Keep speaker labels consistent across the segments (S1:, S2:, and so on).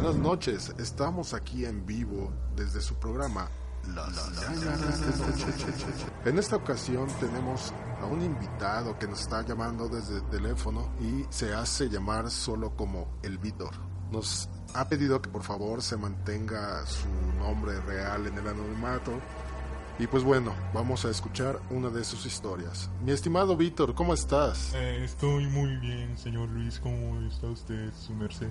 S1: buenas noches. Estamos aquí en vivo desde su programa En esta ocasión tenemos a un invitado que nos está llamando desde el teléfono y se hace llamar solo como el Víctor. Nos ha pedido que por favor se mantenga su nombre real en el anonimato. Y pues bueno, vamos a escuchar una de sus historias. Mi estimado Víctor, ¿cómo estás?
S2: Eh, estoy muy bien, señor Luis. ¿Cómo está usted, su merced?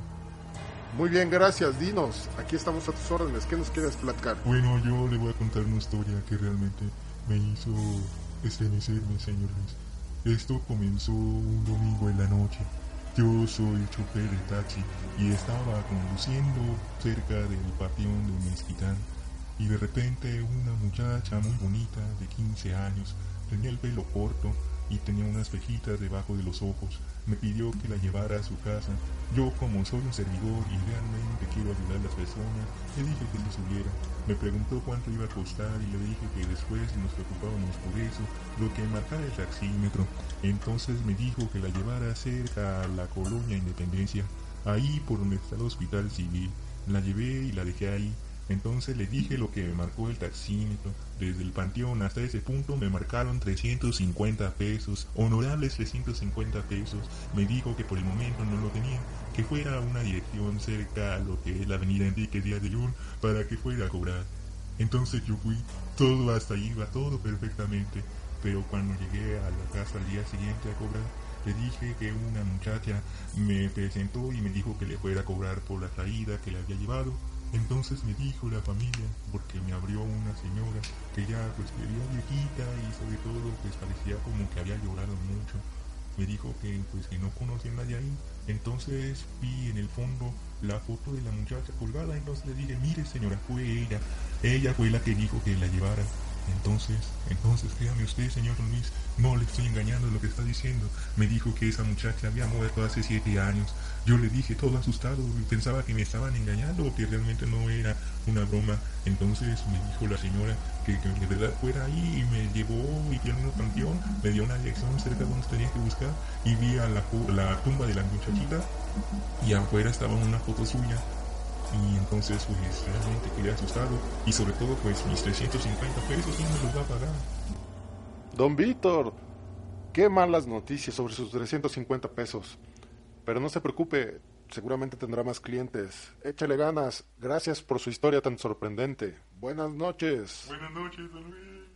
S1: Muy bien, gracias. Dinos, aquí estamos a tus órdenes. ¿Qué nos quieres platicar?
S2: Bueno, yo le voy a contar una historia que realmente me hizo estremecerme, señor Luis. Esto comenzó un domingo en la noche. Yo soy chofer de taxi y estaba conduciendo cerca del patión de Mezquitán y de repente una muchacha muy bonita de 15 años, tenía el pelo corto y tenía unas pejitas debajo de los ojos. Me pidió que la llevara a su casa. Yo, como soy un servidor y realmente quiero ayudar a las personas, le dije que se subiera. Me preguntó cuánto iba a costar y le dije que después nos preocupábamos por eso, lo que marcara el taxímetro. Entonces me dijo que la llevara cerca a la colonia Independencia, ahí por donde está el hospital civil. La llevé y la dejé ahí. Entonces le dije lo que me marcó el taxímetro. Desde el panteón hasta ese punto me marcaron 350 pesos, honorables 350 pesos. Me dijo que por el momento no lo tenía, que fuera a una dirección cerca a lo que es la avenida Enrique Díaz de Lún para que fuera a cobrar. Entonces yo fui, todo hasta ahí iba todo perfectamente, pero cuando llegué a la casa al día siguiente a cobrar, le dije que una muchacha me presentó y me dijo que le fuera a cobrar por la traída que le había llevado entonces me dijo la familia, porque me abrió una señora que ya pues veía viejita y sobre todo pues parecía como que había llorado mucho. Me dijo que pues que no conocía a nadie ahí. Entonces vi en el fondo la foto de la muchacha colgada, entonces le dije, mire señora, fue ella. Ella fue la que dijo que la llevara. Entonces, entonces créame usted, señor Luis, no le estoy engañando lo que está diciendo. Me dijo que esa muchacha había muerto hace siete años. Yo le dije todo asustado, pensaba que me estaban engañando que realmente no era una broma. Entonces me dijo la señora que, de verdad fuera ahí y me llevó y tiene un panteón, me dio una dirección cerca de donde tenía que buscar y vi a la, la tumba de la muchachita y afuera estaba una foto suya y entonces pues realmente quedé asustado y sobre todo pues mis 350 pesos ¿quién me los va a pagar?
S1: Don Víctor, qué malas noticias sobre sus 350 pesos. Pero no se preocupe, seguramente tendrá más clientes. Échale ganas. Gracias por su historia tan sorprendente. Buenas noches.
S2: Buenas noches, don Luis.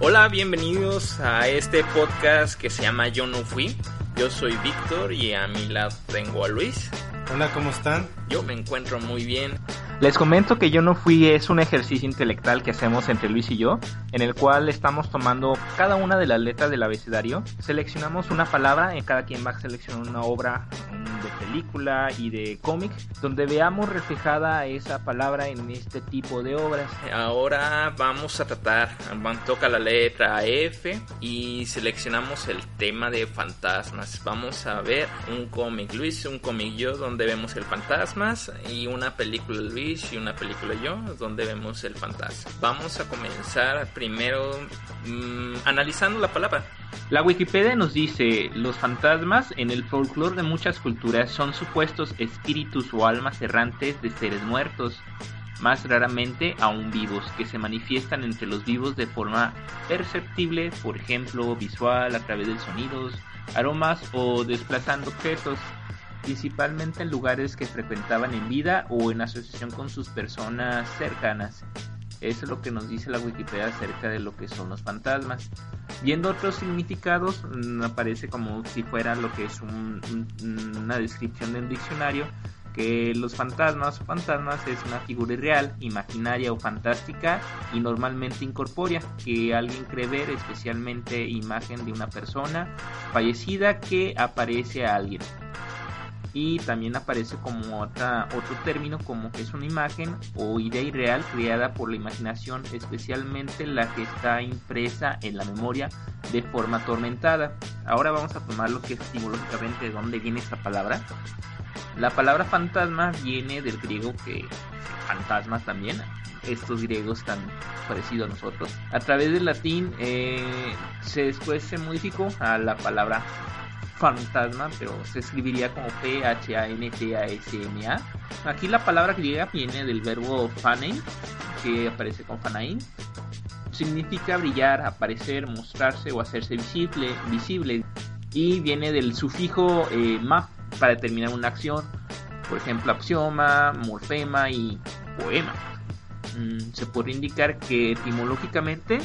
S3: Hola, bienvenidos a este podcast que se llama Yo no fui. Yo soy Víctor y a mi lado tengo a Luis.
S4: Hola, ¿cómo están?
S3: Yo me encuentro muy bien.
S5: Les comento que yo no fui es un ejercicio intelectual que hacemos entre Luis y yo, en el cual estamos tomando cada una de las letras del abecedario, seleccionamos una palabra, en cada quien va a seleccionar una obra de película y de cómic, donde veamos reflejada esa palabra en este tipo de obras.
S3: Ahora vamos a tratar, toca la letra F y seleccionamos el tema de fantasmas. Vamos a ver un cómic Luis, un cómic yo, donde vemos el fantasmas y una película Luis y una película yo, donde vemos el fantasma. Vamos a comenzar primero mm, analizando la palabra.
S5: La Wikipedia nos dice, los fantasmas en el folclore de muchas culturas son supuestos espíritus o almas errantes de seres muertos, más raramente aún vivos, que se manifiestan entre los vivos de forma perceptible, por ejemplo, visual, a través de sonidos, aromas o desplazando objetos principalmente en lugares que frecuentaban en vida o en asociación con sus personas cercanas. Eso es lo que nos dice la Wikipedia acerca de lo que son los fantasmas. Viendo otros significados, mm, aparece como si fuera lo que es una descripción de un diccionario, que los fantasmas o fantasmas es una figura irreal, imaginaria o fantástica y normalmente incorpórea, que alguien cree ver, especialmente imagen de una persona fallecida que aparece a alguien y también aparece como otro término como que es una imagen o idea irreal creada por la imaginación, especialmente la que está impresa en la memoria de forma atormentada. Ahora vamos a tomar lo que es etimológicamente de dónde viene esta palabra. La palabra fantasma viene del griego que fantasma también, estos griegos tan parecidos a nosotros. A través del latín eh, se después se modificó a la palabra fantasma, pero se escribiría como P-H-A-N-T-A-S-M-A. Aquí la palabra griega viene del verbo fanein, que aparece con fanain. Significa brillar, aparecer, mostrarse o hacerse visible, visible. Y viene del sufijo eh, ma para determinar una acción. Por ejemplo, axioma, morfema y poema. Mm, se puede indicar que etimológicamente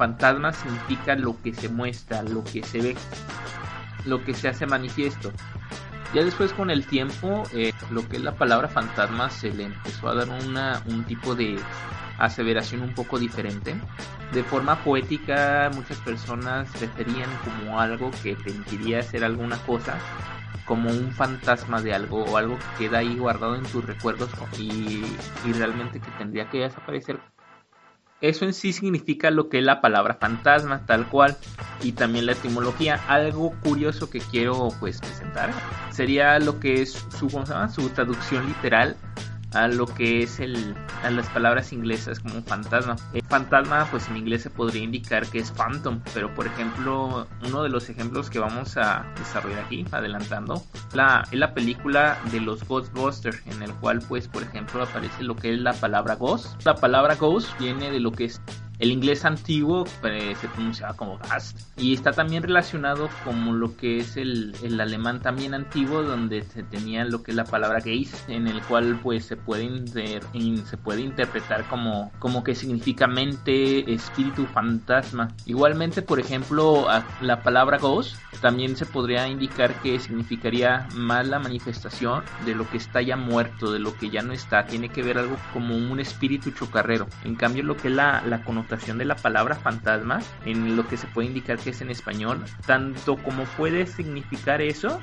S5: fantasma significa lo que se muestra, lo que se ve, lo que se hace manifiesto. Ya después con el tiempo, eh, lo que es la palabra fantasma se le empezó a dar una, un tipo de aseveración un poco diferente. De forma poética, muchas personas referían como algo que te impidía hacer alguna cosa, como un fantasma de algo o algo que queda ahí guardado en tus recuerdos y, y realmente que tendría que desaparecer eso en sí significa lo que es la palabra fantasma, tal cual, y también la etimología. Algo curioso que quiero pues presentar sería lo que es su, su traducción literal a lo que es el, a las palabras inglesas como fantasma. Fantasma, pues en inglés se podría indicar que es phantom, pero por ejemplo, uno de los ejemplos que vamos a desarrollar aquí, adelantando, la, es la película de los Ghostbusters, en el cual, pues, por ejemplo, aparece lo que es la palabra ghost. La palabra ghost viene de lo que es el inglés antiguo eh, se pronunciaba como Gast y está también relacionado con lo que es el, el, alemán también antiguo donde se tenía lo que es la palabra Geist en el cual pues se puede se puede interpretar como como que significa mente, espíritu, fantasma. Igualmente, por ejemplo, la palabra Ghost también se podría indicar que significaría más la manifestación de lo que está ya muerto, de lo que ya no está. Tiene que ver algo como un espíritu chocarrero. En cambio, lo que la, la de la palabra fantasma, en lo que se puede indicar que es en español, tanto como puede significar eso,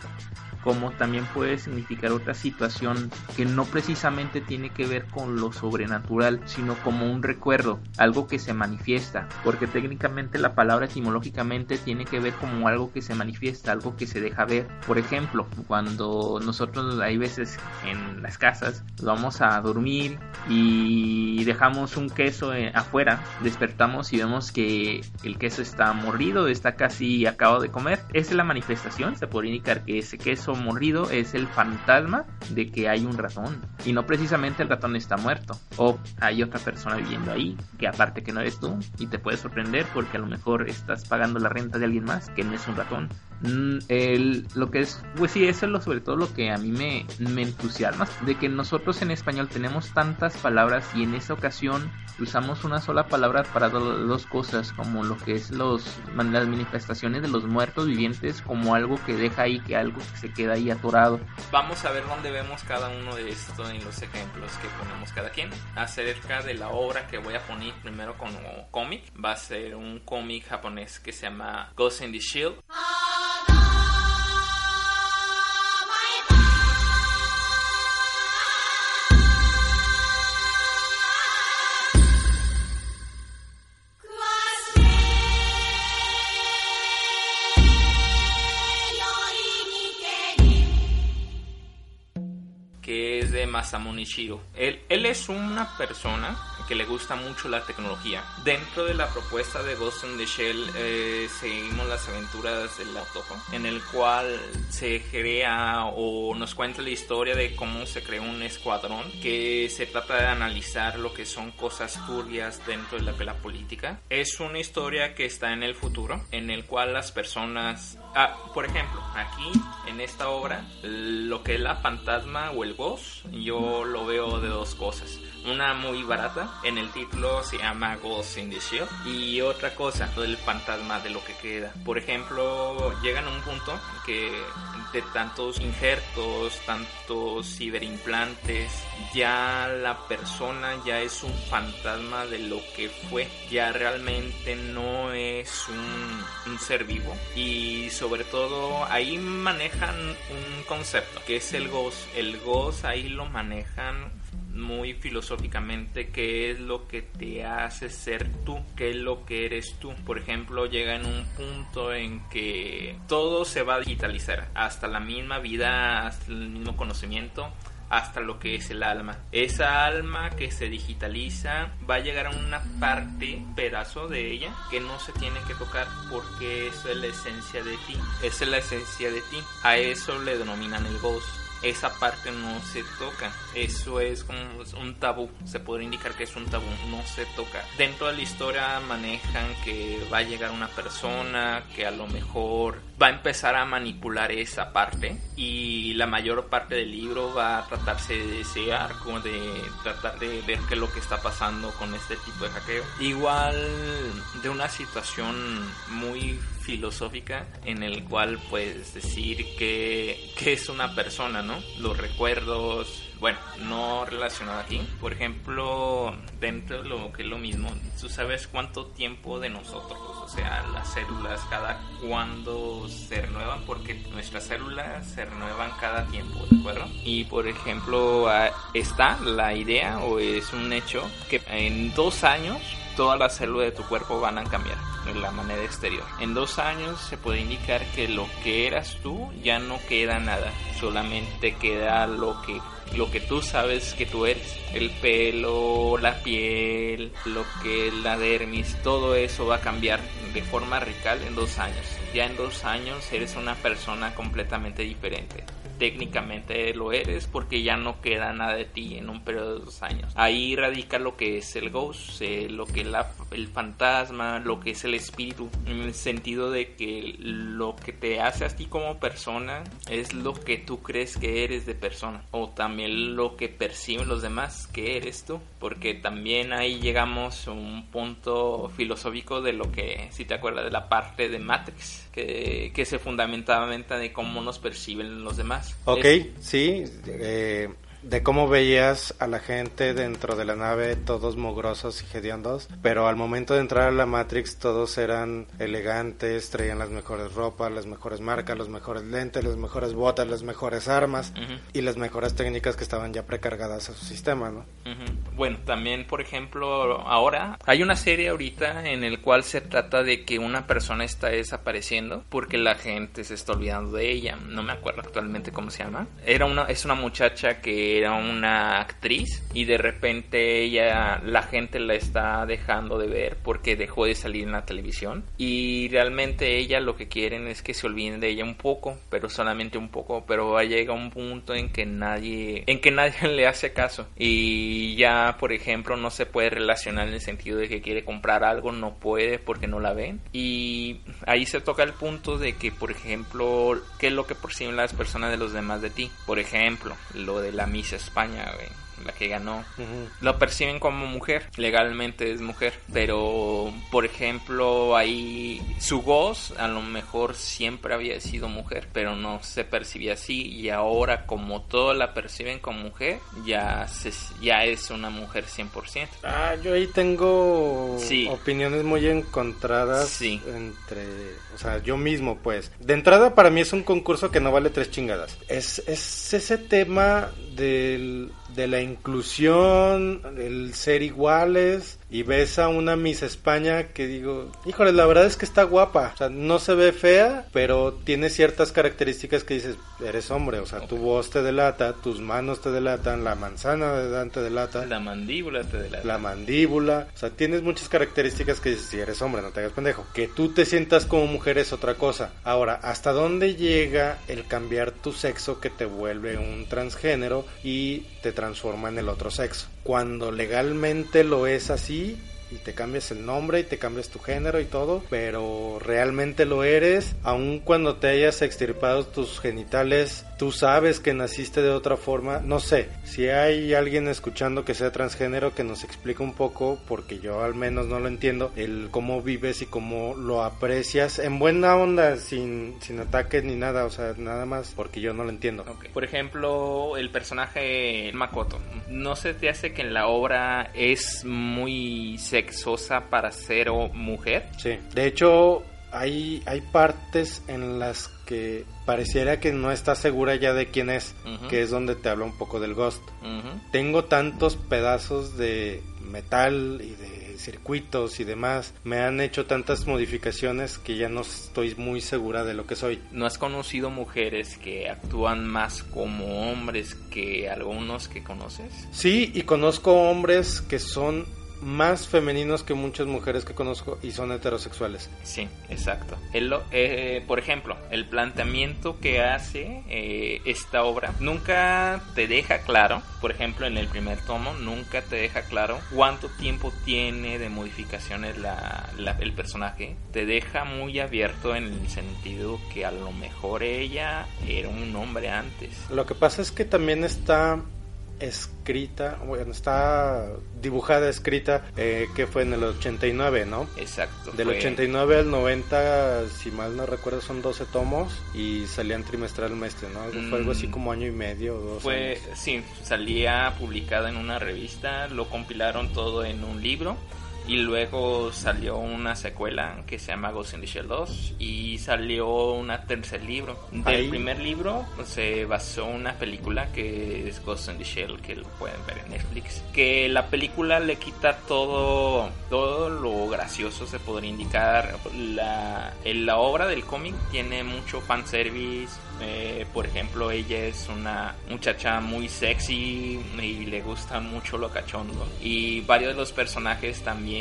S5: como también puede significar otra situación que no precisamente tiene que ver con lo sobrenatural, sino como un recuerdo, algo que se manifiesta, porque técnicamente la palabra etimológicamente tiene que ver como algo que se manifiesta, algo que se deja ver. Por ejemplo, cuando nosotros hay veces en las casas vamos a dormir y dejamos un queso eh, afuera, despertamos y vemos que el queso está mordido, está casi acabado de comer, esa es la manifestación, se puede indicar que ese queso mordido es el fantasma de que hay un ratón y no precisamente el ratón está muerto o hay otra persona viviendo ahí que aparte que no eres tú y te puede sorprender porque a lo mejor estás pagando la renta de alguien más que no es un ratón el, lo que es, pues sí, eso es lo, sobre todo lo que a mí me, me entusiasma, de que nosotros en español tenemos tantas palabras y en esa ocasión usamos una sola palabra para dos cosas, como lo que es los, las manifestaciones de los muertos vivientes, como algo que deja ahí, que algo que se queda ahí atorado.
S6: Vamos a ver dónde vemos cada uno de estos en los ejemplos que ponemos cada quien. Acerca de la obra que voy a poner primero como cómic, va a ser un cómic japonés que se llama Ghost in the Shield. Masamune Shiro. Él, él es una persona que le gusta mucho la tecnología. Dentro de la propuesta de Ghost in the Shell eh, seguimos las aventuras del Autojo, en el cual se crea o nos cuenta la historia de cómo se creó un escuadrón que se trata de analizar lo que son cosas turbias dentro de la, de política. Es una historia que está en el futuro, en el cual las personas, ah, por ejemplo, aquí en esta obra, lo que es la fantasma o el ghost, yo lo veo de dos cosas. Una muy barata, en el título se llama Ghost in the Shield. Y otra cosa, el fantasma de lo que queda. Por ejemplo, llegan a un punto que de tantos injertos, tantos ciberimplantes, ya la persona ya es un fantasma de lo que fue. Ya realmente no es un ser vivo. Y sobre todo ahí manejan un concepto que es el ghost. El ghost ahí lo manejan muy filosóficamente qué es lo que te hace ser tú, qué es lo que eres tú. Por ejemplo, llega en un punto en que todo se va a digitalizar, hasta la misma vida, hasta el mismo conocimiento
S5: hasta lo que es el alma. Esa alma que se digitaliza va a llegar a una parte, pedazo de ella, que no se tiene que tocar porque eso es la esencia de ti. Es la esencia de ti. A eso le denominan el ghost esa parte no se toca. Eso es como un tabú. Se podría indicar que es un tabú. No se toca. Dentro de la historia manejan que va a llegar una persona que a lo mejor va a empezar a manipular esa parte y la mayor parte del libro va a tratarse de desear, como de tratar de ver qué es lo que está pasando con este tipo de hackeo. Igual de una situación muy filosófica en el cual puedes decir que, que es una persona, ¿no? Los recuerdos, bueno, no relacionado aquí. Por ejemplo, dentro de lo que es lo mismo, tú sabes cuánto tiempo de nosotros, o sea, las células, cada cuándo se renuevan, porque nuestras células se renuevan cada tiempo, ¿de acuerdo? Y por ejemplo, ah, está la idea o es un hecho que en dos años todas las células de tu cuerpo van a cambiar en la manera exterior. En dos años se puede indicar que lo que eras tú ya no queda nada, solamente queda lo que lo que tú sabes que tú eres. El pelo, la piel, lo que la dermis, todo eso va a cambiar de forma radical en dos años. Ya en dos años eres una persona completamente diferente técnicamente lo eres porque ya no queda nada de ti en un periodo de dos años. Ahí radica lo que es el ghost, eh, lo que es el fantasma, lo que es el espíritu, en el sentido de que lo que te hace a ti como persona es lo que tú crees que eres de persona o también lo que perciben los demás que eres tú, porque también ahí llegamos a un punto filosófico de lo que, si te acuerdas de la parte de Matrix, que, que se fundamentalmente de cómo nos perciben los demás.
S4: Ok, sí. Eh, de cómo veías a la gente dentro de la nave, todos mugrosos y hediondos, pero al momento de entrar a la Matrix todos eran elegantes, traían las mejores ropas, las mejores marcas, los mejores lentes, las mejores botas, las mejores armas y las mejores técnicas que estaban ya precargadas a su sistema, ¿no?
S5: Bueno, también, por ejemplo, ahora hay una serie ahorita en el cual se trata de que una persona está desapareciendo porque la gente se está olvidando de ella. No me acuerdo actualmente cómo se llama. Era una es una muchacha que era una actriz y de repente ella la gente la está dejando de ver porque dejó de salir en la televisión. Y realmente ella lo que quieren es que se olviden de ella un poco pero solamente un poco. Pero llega un punto en que nadie en que nadie le hace caso. Y ya por ejemplo no se puede relacionar en el sentido de que quiere comprar algo no puede porque no la ven. Y ahí se toca el punto de que por ejemplo qué es lo que perciben las personas de los demás de ti por ejemplo lo de la misa España, la que ganó, lo perciben como mujer, legalmente es mujer, pero por ejemplo ahí su voz a lo mejor siempre había sido mujer, pero no se percibía así y ahora como todo la perciben como mujer, ya, se, ya es una mujer 100%.
S4: Ah, yo ahí tengo opiniones muy encontradas
S5: sí.
S4: entre, o sea, yo mismo pues. De entrada para mí es un concurso que no vale tres chingadas. Es, es ese tema del, de la inclusión, el ser iguales, y ves a una Miss España que digo, híjole, la verdad es que está guapa, o sea, no se ve fea, pero tiene ciertas características que dices, eres hombre, o sea, tu voz te delata, tus manos te delatan, la manzana de Dan te delata,
S5: la mandíbula te delata,
S4: la mandíbula, o sea, tienes muchas características que dices, si eres hombre, no te hagas pendejo, que tú te sientas como mujer es otra cosa. Ahora, ¿hasta dónde llega el cambiar tu sexo que te vuelve un transgénero y te transforma en el otro sexo? Cuando legalmente lo es así, y te cambias el nombre y te cambias tu género y todo, pero realmente lo eres, aun cuando te hayas extirpado tus genitales tú sabes que naciste de otra forma, no sé, si hay alguien escuchando que sea transgénero que nos explique un poco, porque yo al menos no lo entiendo, el cómo vives y cómo lo aprecias en buena onda, sin, sin ataques ni nada, o sea, nada más porque yo no lo entiendo.
S5: Por ejemplo, el personaje Makoto, ¿no se te hace que en la obra es muy sexosa para ser o mujer?
S4: Sí, de hecho hay, hay partes en las que pareciera que no está segura ya de quién es, que es donde te habla un poco del Ghost. Tengo tantos pedazos de metal y de circuitos y demás, me han hecho tantas modificaciones que ya no estoy muy segura de lo que soy.
S5: ¿No has conocido mujeres que actúan más como hombres que algunos que conoces?
S4: Sí, y conozco hombres que son más femeninos que muchas mujeres que conozco y son heterosexuales.
S5: Sí, exacto. El, eh, por ejemplo, el planteamiento que hace eh, esta obra nunca te deja claro, por ejemplo, en el primer tomo, nunca te deja claro cuánto tiempo tiene de modificaciones la, el personaje. Te deja muy abierto en el sentido que a lo mejor ella era un hombre antes.
S4: Lo que pasa es que también está escrita, bueno, está dibujada, escrita, eh, que fue en el 89, ¿no?
S5: Exacto.
S4: Del 89 al 90, si mal no recuerdo, son 12 tomos y salían trimestralmente, ¿no? Fue algo así mm. como año y medio o dos
S5: Fue, sí, salía publicada en una revista, lo compilaron todo en un libro y luego salió una secuela que se llama Ghost in the Shell 2 y salió un tercer libro. Del primer libro se basó una película que es Ghost in the Shell, que lo pueden ver en Netflix. Que la película le quita todo, todo lo gracioso, se podría indicar. La, la obra del cómic tiene mucho fanservice, eh, por ejemplo, ella es una muchacha muy sexy y le gusta mucho lo cachondo. Y varios de los personajes también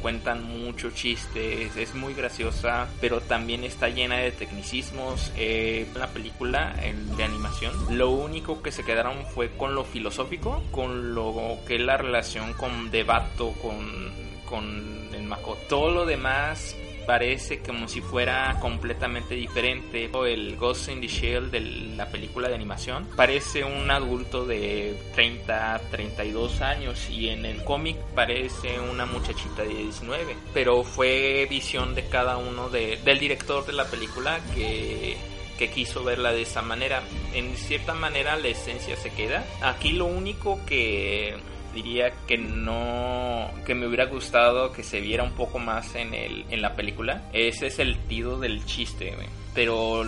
S5: cuentan muchos chistes, es muy graciosa, pero también está llena de tecnicismos. Eh, la película de animación, lo único que se quedaron fue con lo filosófico, con lo que es la relación con Debato, con, con el Mako. Todo lo demás parece como si fuera completamente diferente. El Ghost in the Shell de la película de animación parece un adulto de 30, 32 años y en el cómic parece una muchachita de 19. Pero fue visión de cada uno de, del director de la película que que quiso verla de esa manera. En cierta manera la esencia se queda. Aquí lo único que diría que no que me hubiera gustado que se viera un poco más en el en la película. Ese es el tido del chiste pero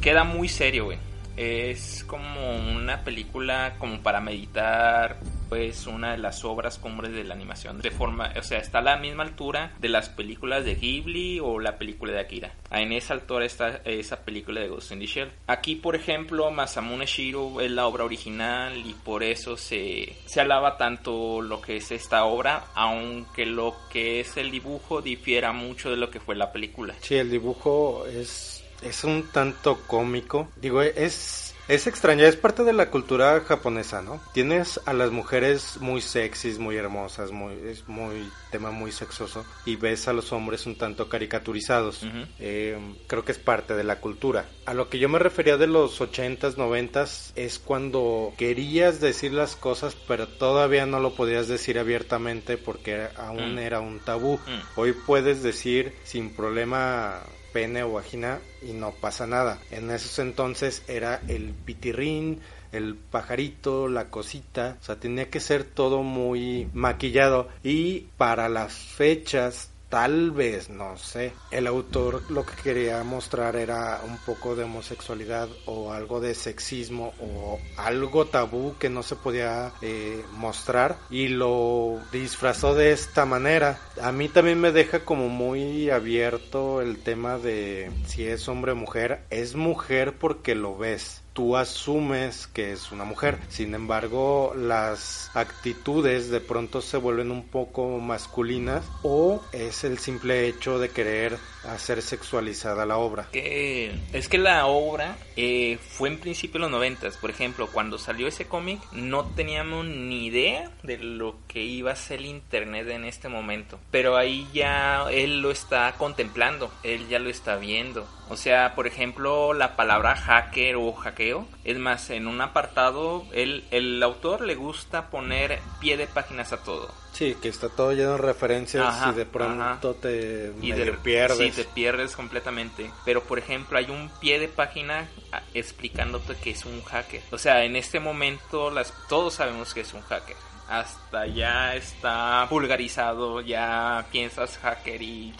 S5: queda muy serio güey. Es como una película como para meditar pues una de las obras cumbres de la animación de forma o sea está a la misma altura de las películas de Ghibli o la película de Akira. En esa altura está esa película de Ghost in the Shell. Aquí por ejemplo Masamune Shiro es la obra original y por eso se, se alaba tanto lo que es esta obra aunque lo que es el dibujo difiera mucho de lo que fue la película.
S4: Sí el dibujo es es un tanto cómico. Digo, es es extraña, es parte de la cultura japonesa, ¿no? Tienes a las mujeres muy sexys, muy hermosas, muy es muy tema muy sexoso y ves a los hombres un tanto caricaturizados. Eh, creo que es parte de la cultura. A lo que yo me refería de los 80s, 90s es cuando querías decir las cosas, pero todavía no lo podías decir abiertamente porque aún mm. era un tabú. Mm. Hoy puedes decir sin problema o vagina y no pasa nada. En esos entonces era el pitirrín, el pajarito, la cosita, o sea, tenía que ser todo muy maquillado y para las fechas Tal vez, no sé. El autor lo que quería mostrar era un poco de homosexualidad o algo de sexismo o algo tabú que no se podía eh, mostrar y lo disfrazó de esta manera. A mí también me deja como muy abierto el tema de si es hombre o mujer. Es mujer porque lo ves tú asumes que es una mujer. Sin embargo, las actitudes de pronto se vuelven un poco masculinas o es el simple hecho de querer hacer sexualizada la obra.
S5: es que la obra eh, fue en principio los noventas. Por ejemplo, cuando salió ese cómic no teníamos ni idea de lo que iba a ser el internet en este momento. Pero ahí ya él lo está contemplando, él ya lo está viendo. O sea, por ejemplo, la palabra hacker o hackeo. Es más, en un apartado, el, el autor le gusta poner pie de páginas a todo.
S4: Sí, que está todo lleno de referencias y de pronto te y pierdes.
S5: Sí, te pierdes completamente. Pero, por ejemplo, hay un pie de página explicándote que es un hacker. O sea, en este momento las, todos sabemos que es un hacker hasta ya está vulgarizado, ya piensas hacker y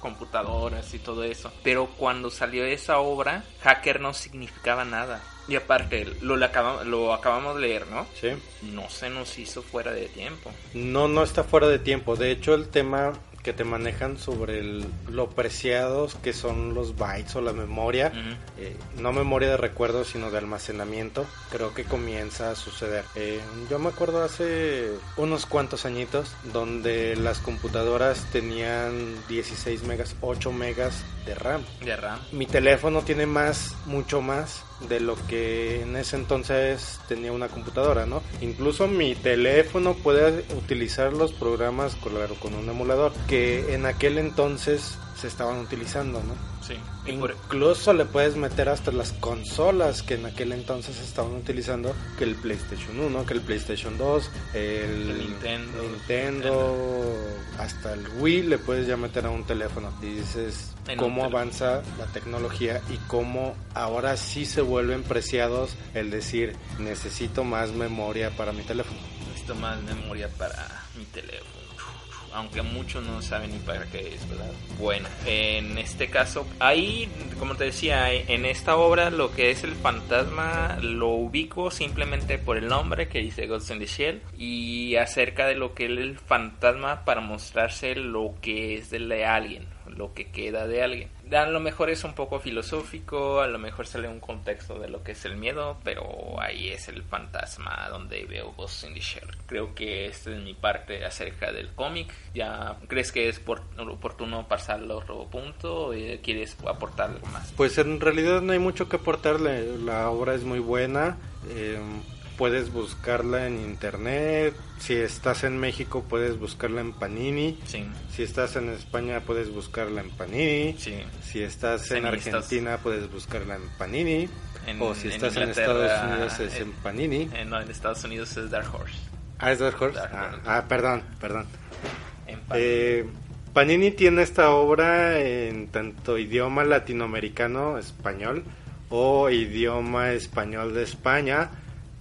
S5: computadoras y todo eso. Pero cuando salió esa obra, hacker no significaba nada. Y aparte, lo, lo acabamos, lo acabamos de leer, ¿no?
S4: Sí.
S5: No se nos hizo fuera de tiempo.
S4: No, no está fuera de tiempo. De hecho, el tema que te manejan sobre el- lo preciados que son los bytes o la memoria, eh, no memoria de recuerdo sino de almacenamiento, creo que comienza a suceder. Eh, yo me acuerdo hace unos cuantos añitos donde las computadoras tenían 16 megas, 8 megas de RAM.
S5: De RAM.
S4: Mi teléfono tiene más, mucho más de lo que en ese entonces tenía una computadora, ¿no? Incluso mi teléfono puede utilizar los programas, claro, con un emulador, que en aquel entonces se estaban utilizando, ¿no?
S5: Sí. Y por-
S4: Incluso le puedes meter hasta las consolas que en aquel entonces estaban utilizando, que el PlayStation 1, que el PlayStation 2, el,
S5: El Nintendo.
S4: Nintendo, hasta el Wii le puedes ya meter a un teléfono. Y dices
S5: En
S4: cómo avanza la tecnología y cómo ahora sí se vuelven preciados el decir necesito más memoria para mi teléfono.
S5: Necesito más memoria para mi teléfono. Aunque muchos no saben ni para qué es, ¿verdad? Bueno, en este caso, ahí, como te decía, en esta obra lo que es el fantasma lo ubico simplemente por el nombre que dice Ghost in the Shell y acerca de lo que es el fantasma para mostrarse lo que es de alguien, lo que queda de alguien. A lo mejor es un poco filosófico, a lo mejor sale un contexto de lo que es el miedo, pero ahí es el fantasma donde veo Ghost in the Shell. Creo que esta es mi parte acerca del cómic. ¿Ya crees que es por- oportuno pasar al otro punto o eh, quieres aportar algo más?
S4: Pues en realidad no hay mucho que aportarle. La obra es muy buena. eh, puedes buscarla en internet. Si estás en México puedes buscarla en Panini.
S5: Sí,
S4: Si estás en España puedes buscarla en Panini.
S5: sí.
S4: Si estás
S5: En
S4: Argentina puedes buscarla en Panini.
S5: En-
S4: o si estás en, Estados Unidos es
S5: eh,
S4: en Panini.
S5: Eh, no, en Estados Unidos es Dark Horse.
S4: Ah, es Dark Horse.
S5: Dark
S4: Ah, ah, perdón, perdón.
S5: En Panini.
S4: Eh, Panini tiene esta obra en tanto idioma latinoamericano, español, o idioma español de España.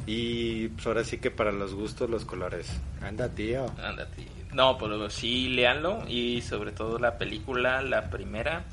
S4: Y pues ahora sí que para los gustos, los colores. Anda, tío.
S5: Ándate. No, pero sí, léanlo. Y sobre todo la película, la primera.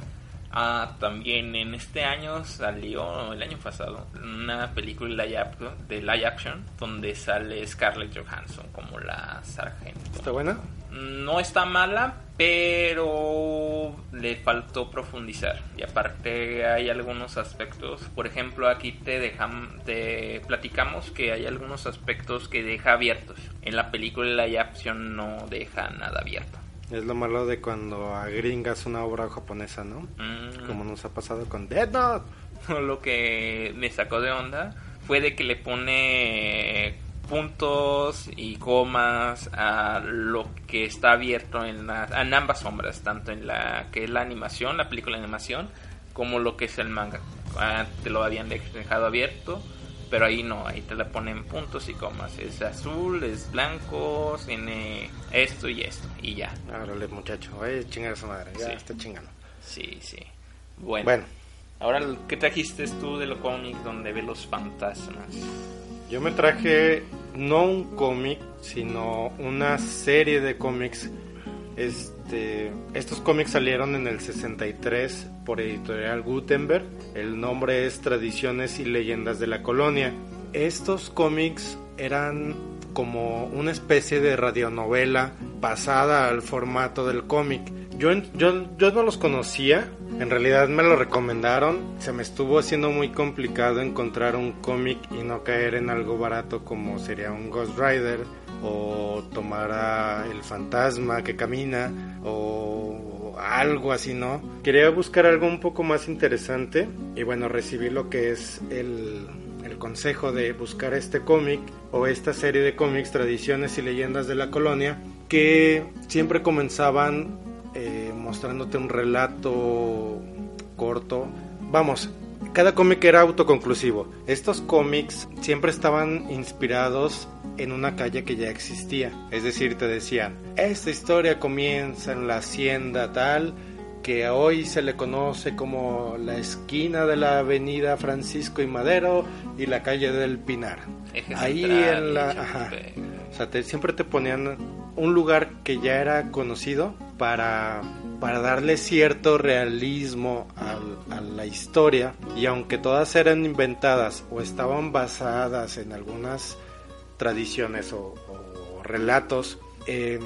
S5: Ah, también en este año salió, el año pasado, una película live action- de live action donde sale Scarlett Johansson como la sargento.
S4: ¿Está buena?
S5: No está mala, pero le faltó profundizar. Y aparte hay algunos aspectos, por ejemplo, aquí te dejan, te platicamos que hay algunos aspectos que deja abiertos. En la película la acción no deja nada abierto.
S4: Es lo malo de cuando agringas una obra japonesa, ¿no?
S5: Mm,
S4: Como nos ha pasado con Dead Note.
S5: lo que me sacó de onda fue de que le pone puntos y comas a lo que está abierto en, la- en ambas sombras, tanto en la que es la animación, la película de animación, como lo que es el manga. Ah, te lo habían dejado abierto, pero ahí no, ahí te le ponen puntos y comas. Es azul, es blanco, tiene esto y esto, y ya.
S4: Árale, muchacho. Ay, chingar a su madre. Ya
S5: Sí.
S4: está chingando.
S5: Sí, sí. Bueno,
S4: Bueno,
S5: ahora, ¿qué trajiste tú de los cómics donde ve los fantasmas?
S4: yo me traje no un cómic, sino una serie de cómics. Este, estos cómics salieron en el 63 por editorial Gutenberg. El nombre es Tradiciones y Leyendas de la Colonia. Estos cómics eran como una especie de radionovela basada al formato del cómic. Yo, yo, yo no los conocía, en realidad me lo recomendaron. Se me estuvo haciendo muy complicado encontrar un cómic y no caer en algo barato como sería un Ghost Rider o tomar a el fantasma que camina o algo así, ¿no? Quería buscar algo un poco más interesante y bueno, recibí lo que es el, el consejo de buscar este cómic o esta serie de cómics, tradiciones y leyendas de la colonia, que siempre comenzaban eh, mostrándote un relato corto. Vamos, cada cómic era autoconclusivo. Estos cómics siempre estaban inspirados en una calle que ya existía. Es decir, te decían, esta historia comienza en la hacienda tal que hoy se le conoce como la esquina de la avenida Francisco y Madero y la calle del Pinar.
S5: Eje
S4: Ahí
S5: central,
S4: en la... Ajá. O sea, te- siempre te ponían un lugar que ya era conocido para, para darle cierto realismo al- a la historia. Y aunque todas eran inventadas o estaban basadas en algunas tradiciones o, o relatos, eh,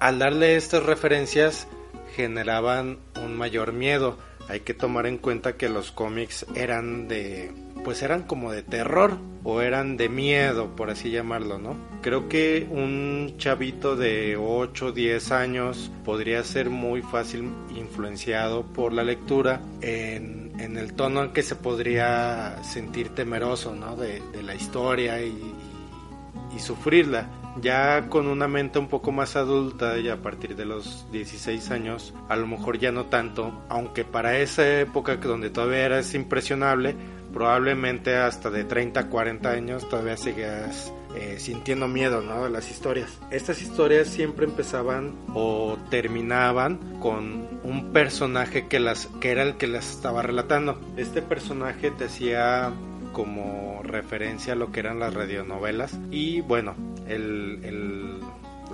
S4: al darle estas referencias generaban un mayor miedo. Hay que tomar en cuenta que los cómics eran de pues eran como de terror o eran de miedo, por así llamarlo, ¿no? Creo que un chavito de 8 o 10 años podría ser muy fácil influenciado por la lectura en, el tono en que se podría sentir temeroso, ¿no? De, la historia y sufrirla. Ya con una mente un poco más adulta y a partir de los 16 años, a lo mejor ya no tanto, aunque para esa época donde todavía eras impresionable, probablemente hasta de 30 40 años todavía sigas eh, sintiendo miedo ¿no? de las historias. Estas historias siempre empezaban o terminaban con un personaje que, las, que era el que las estaba relatando. Este personaje te hacía como referencia a lo que eran las radionovelas y bueno, el, el-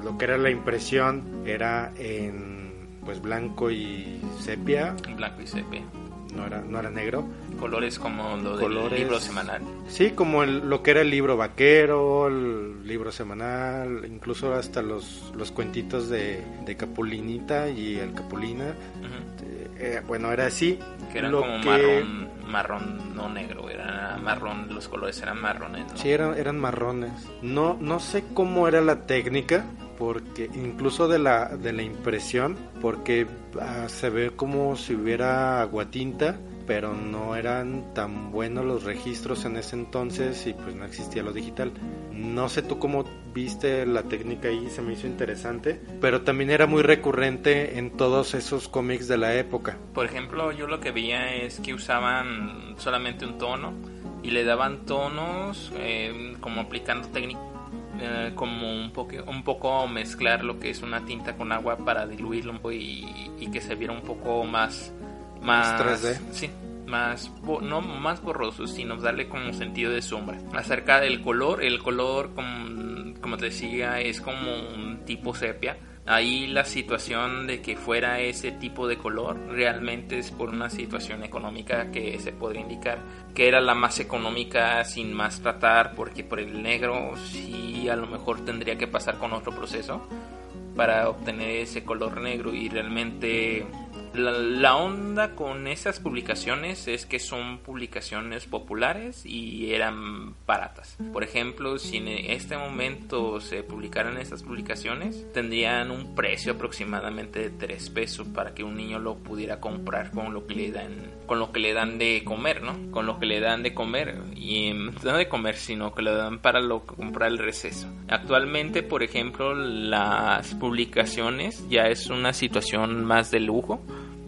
S4: lo que era la impresión era en pues blanco y sepia,
S5: Blanco y sepia.
S4: No era, no era negro.
S5: Colores como lo del
S4: Colores.
S5: libro semanal.
S4: Sí, como el- lo que era el libro vaquero, el libro semanal, incluso hasta los, los cuentitos de, de Capulinita y el Capulina.
S5: Ujú.
S4: Eh, bueno, era así.
S5: Que eran
S4: Lo
S5: como
S4: que-
S5: marrón, marrón no negro, era marrón, los colores eran marrones, ¿no?
S4: Sí, eran, eran marrones. No, no sé cómo era la técnica, porque incluso de la, de la impresión, porque ah, se ve como si hubiera aguatinta, pero no eran tan buenos los registros en ese entonces y pues no existía lo digital. No sé tú cómo viste la técnica ahí, se me hizo interesante, pero también era muy recurrente en todos esos cómics de la época.
S5: Por ejemplo, yo lo que veía es que usaban solamente un tono y le daban tonos eh, como aplicando técnica eh, como un poco un poco mezclar lo que es una tinta con agua para diluirlo un poco y, y que se viera un poco más más
S4: 3D.
S5: sí más no más borroso sino darle como sentido de sombra acerca del color el color como, como te decía es como un tipo sepia Ahí la situación de que fuera ese tipo de color realmente es por una situación económica que se podría indicar que era la más económica sin más tratar porque por el negro sí a lo mejor tendría que pasar con otro proceso para obtener ese color negro y realmente la, onda con esas publicaciones es que son publicaciones populares y eran baratas. Por ejemplo, si en este momento se publicaran estas publicaciones, tendrían un precio aproximadamente de 3 pesos para que un niño lo pudiera comprar con lo que le dan, con lo que le dan de comer, ¿no? Con lo que le dan de comer y em, no de comer, sino que le dan para lo comprar el receso. Actualmente, por ejemplo, las publicaciones ya es una situación más de lujo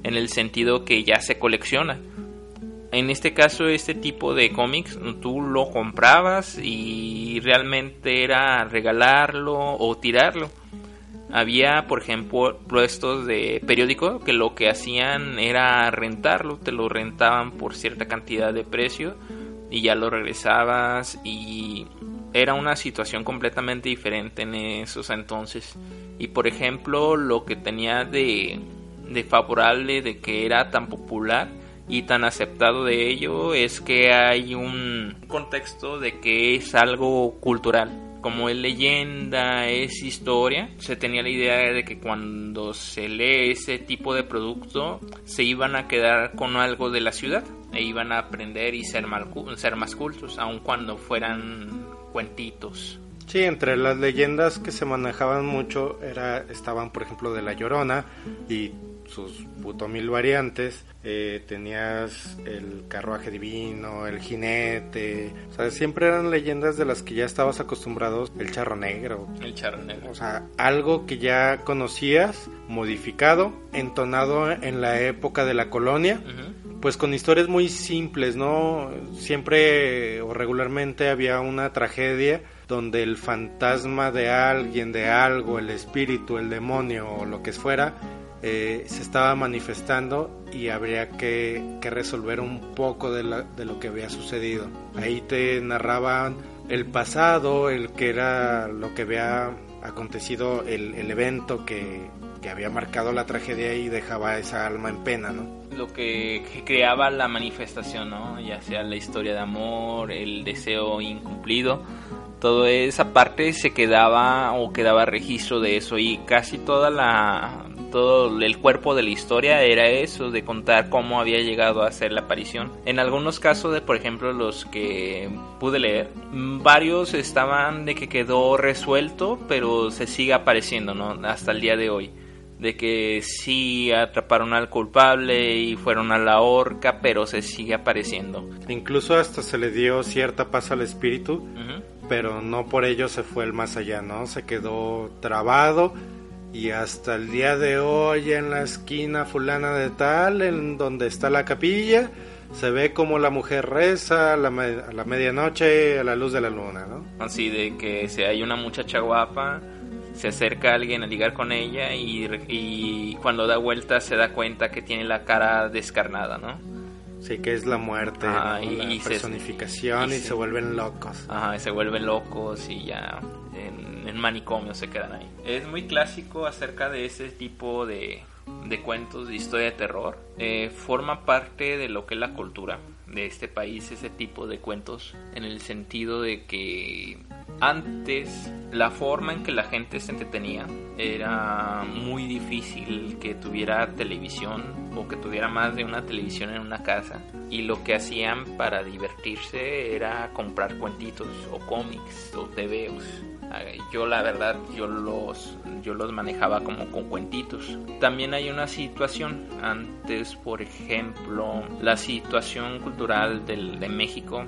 S5: en el sentido que ya se colecciona. En este caso, este tipo de cómics, tú lo comprabas y realmente era regalarlo o tirarlo. Había, por ejemplo, puestos de periódico que lo que hacían era rentarlo, te lo rentaban por cierta cantidad de precio y ya lo regresabas y era una situación completamente diferente en esos entonces. Y por ejemplo, lo que tenía de, de favorable de que era tan popular y tan aceptado de ello es que hay un contexto de que es algo cultural. Como es leyenda, es historia, se tenía la idea de que cuando se lee ese tipo de producto se iban a quedar con algo de la ciudad e iban a aprender y ser, mal, ser más cultos, aun cuando fueran cuentitos.
S4: Sí, entre las leyendas que se manejaban mucho era estaban, por ejemplo, de La Llorona y sus puto mil variantes. Eh, tenías el carruaje divino, el jinete. O sea, siempre eran leyendas de las que ya estabas acostumbrados. El charro negro.
S5: El charro negro.
S4: O sea, algo que ya conocías, modificado, entonado en la época de la colonia. Pues con historias muy simples, ¿no? Siempre o regularmente había una tragedia donde el fantasma de alguien, de algo, el espíritu, el demonio o lo que fuera, eh, se estaba manifestando y habría que, que resolver un poco de, la- de lo que había sucedido. Ahí te narraban el pasado, el que era lo que había acontecido, el, el evento que, que había marcado la tragedia y dejaba esa alma en pena, ¿no?
S5: Lo que, que creaba la manifestación, ¿no? Ya sea la historia de amor, el deseo incumplido, toda esa parte se quedaba o quedaba registro de eso y casi toda la todo el cuerpo de la historia era eso de contar cómo había llegado a ser la aparición en algunos casos de por ejemplo los que pude leer varios estaban de que quedó resuelto pero se sigue apareciendo no hasta el día de hoy de que sí atraparon al culpable y fueron a la horca, pero se sigue apareciendo.
S4: Incluso hasta se le dio cierta paz al espíritu,
S5: Ujú.
S4: Pero no por ello se fue el más allá, ¿no? Se quedó trabado y hasta el día de hoy en la esquina fulana de tal, en donde está la capilla, se ve como la mujer reza a la, me- a medianoche a la luz de la luna, ¿no?
S5: Así de que si hay una muchacha guapa, se acerca alguien a ligar con ella y, y cuando da vuelta se da cuenta que tiene la cara descarnada, ¿no?
S4: Sí, que es la muerte,
S5: Ah,
S4: ¿no?
S5: y-
S4: la
S5: y se-
S4: personificación
S5: y
S4: y,
S5: se-
S4: se vuelven locos.
S5: Ajá, y se vuelven locos y ya en, en manicomio se quedan ahí. Es muy clásico acerca de ese tipo de, de cuentos de historia de terror. Eh, forma parte de lo que es la cultura de este país, ese tipo de cuentos, en el sentido de que antes la forma en que la gente se entretenía era muy difícil que tuviera televisión o que tuviera más de una televisión en una casa y lo que hacían para divertirse era comprar cuentitos o cómics o. Ah, Yo la verdad yo los yo los manejaba como con cuentitos. También hay una situación antes, por ejemplo, la situación cultural de México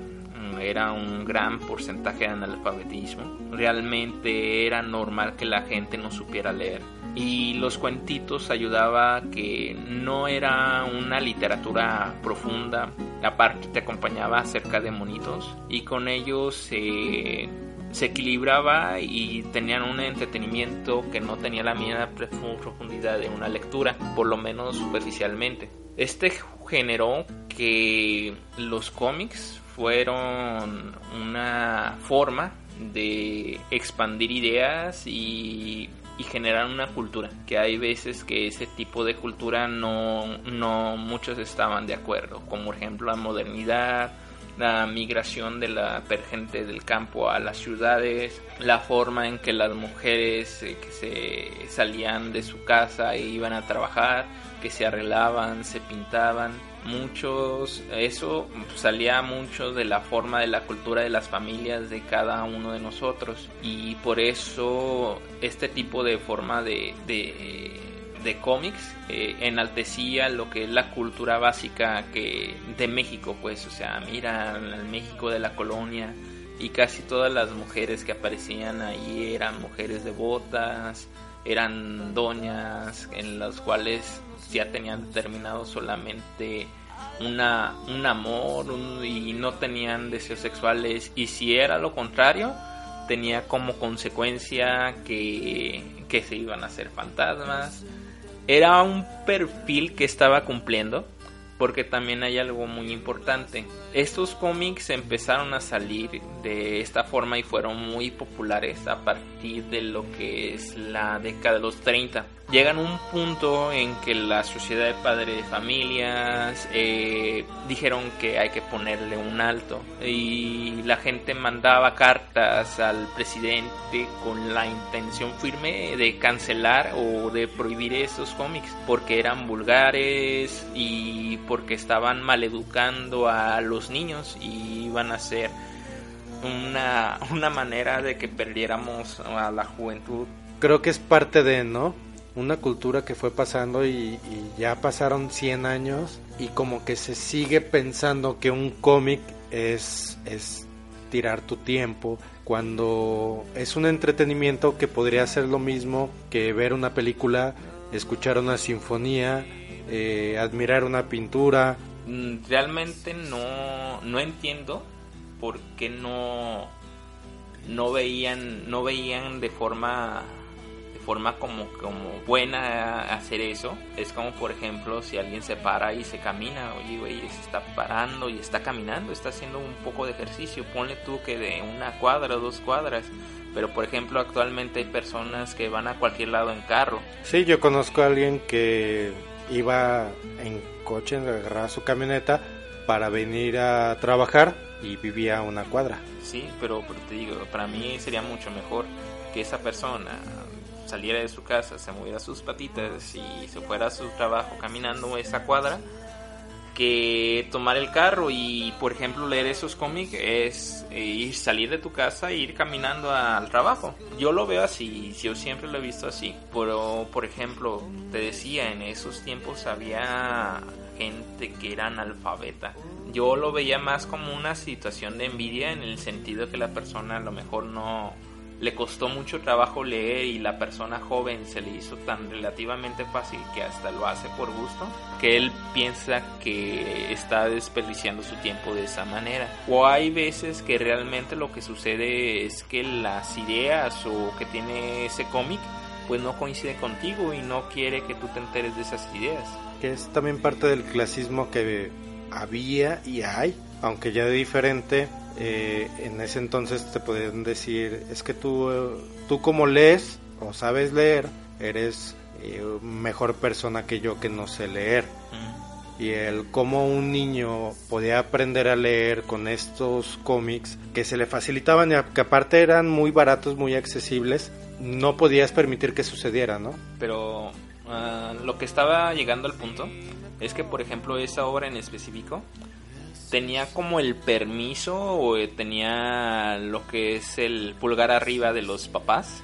S5: era un gran porcentaje de analfabetismo. Realmente era normal que la gente no supiera leer. Y los cuentitos ayudaba que no era una literatura profunda, aparte te acompañaba acerca de monitos y con ellos se, se equilibraba y tenían un entretenimiento que no tenía la misma profu- profundidad de una lectura, por lo menos superficialmente. Este generó que los cómics fueron una forma de expandir ideas y, y generar una cultura que hay veces que ese tipo de cultura no, no muchos estaban de acuerdo como por ejemplo la modernidad la migración de la gente del campo a las ciudades, la forma en que las mujeres eh, que se salían de su casa e iban a trabajar, que se arreglaban, se pintaban, muchos, eso salía mucho de la forma de la cultura de las familias de cada uno de nosotros. Y por eso este tipo de forma de, de de cómics eh, enaltecía lo que es la cultura básica que de México pues o sea mira el México de la colonia y casi todas las mujeres que aparecían ahí eran mujeres devotas eran doñas en las cuales ya tenían determinado solamente una, un amor y no tenían deseos sexuales y si era lo contrario tenía como consecuencia que, que se iban a hacer fantasmas era un perfil que estaba cumpliendo porque también hay algo muy importante. Estos cómics empezaron a salir de esta forma y fueron muy populares a partir de lo que es la década de los 30. Llegan un punto en que la sociedad de padres de familias eh, dijeron que hay que ponerle un alto y la gente mandaba cartas al presidente con la intención firme de cancelar o de prohibir esos cómics porque eran vulgares y porque estaban maleducando a los niños y iban a ser una, una manera de que perdiéramos a la juventud.
S4: Creo que es parte de, ¿no? Una cultura que fue pasando y, ya pasaron 100 años y como que se sigue pensando que un cómic es, es tirar tu tiempo cuando es un entretenimiento que podría ser lo mismo que ver una película, escuchar una sinfonía, eh, admirar una pintura.
S5: Mm, Realmente no, no entiendo por qué no, no veían, no veían de forma de forma como, como buena hacer eso es como por ejemplo si alguien se para y se camina, oye güey, se está parando y está caminando, está haciendo un poco de ejercicio, ponle tú que de una cuadra o dos cuadras, pero por ejemplo actualmente hay personas que van a cualquier lado en carro.
S4: Sí, yo conozco a alguien que iba en coche, agarraba su camioneta para venir a trabajar y vivía a una cuadra.
S5: Sí, pero, pero te digo, para mí sería mucho mejor que esa persona saliera de su casa, se moviera sus patitas y se fuera a su trabajo caminando esa cuadra que tomar el carro y por ejemplo leer esos cómics es eh, ir salir de tu casa e ir caminando al trabajo. Yo lo veo así yo siempre lo he visto así. Pero por ejemplo te decía en esos tiempos había gente que era analfabeta. Yo lo veía más como una situación de envidia en el sentido que la persona a lo mejor no le costó mucho trabajo leer y la persona joven se le hizo tan relativamente fácil que hasta lo hace por gusto, que él piensa que está desperdiciando su tiempo de esa manera. O hay veces que realmente lo que sucede es que las ideas o que tiene ese cómic pues no coincide contigo y no quiere que tú te enteres de esas ideas.
S4: Que es también parte del clasismo que había y hay, aunque ya de diferente, eh, en ese entonces te podían decir, es que tú, tú como lees o sabes leer, eres eh, mejor persona que yo que no sé leer. Y el cómo un niño podía aprender a leer con estos cómics que se le facilitaban y que aparte eran muy baratos, muy accesibles, no podías permitir que sucediera, ¿no?
S5: Pero ah, lo que estaba llegando al punto es que, por ejemplo, esa obra en específico tenía como el permiso o eh, tenía lo que es el pulgar arriba de los papás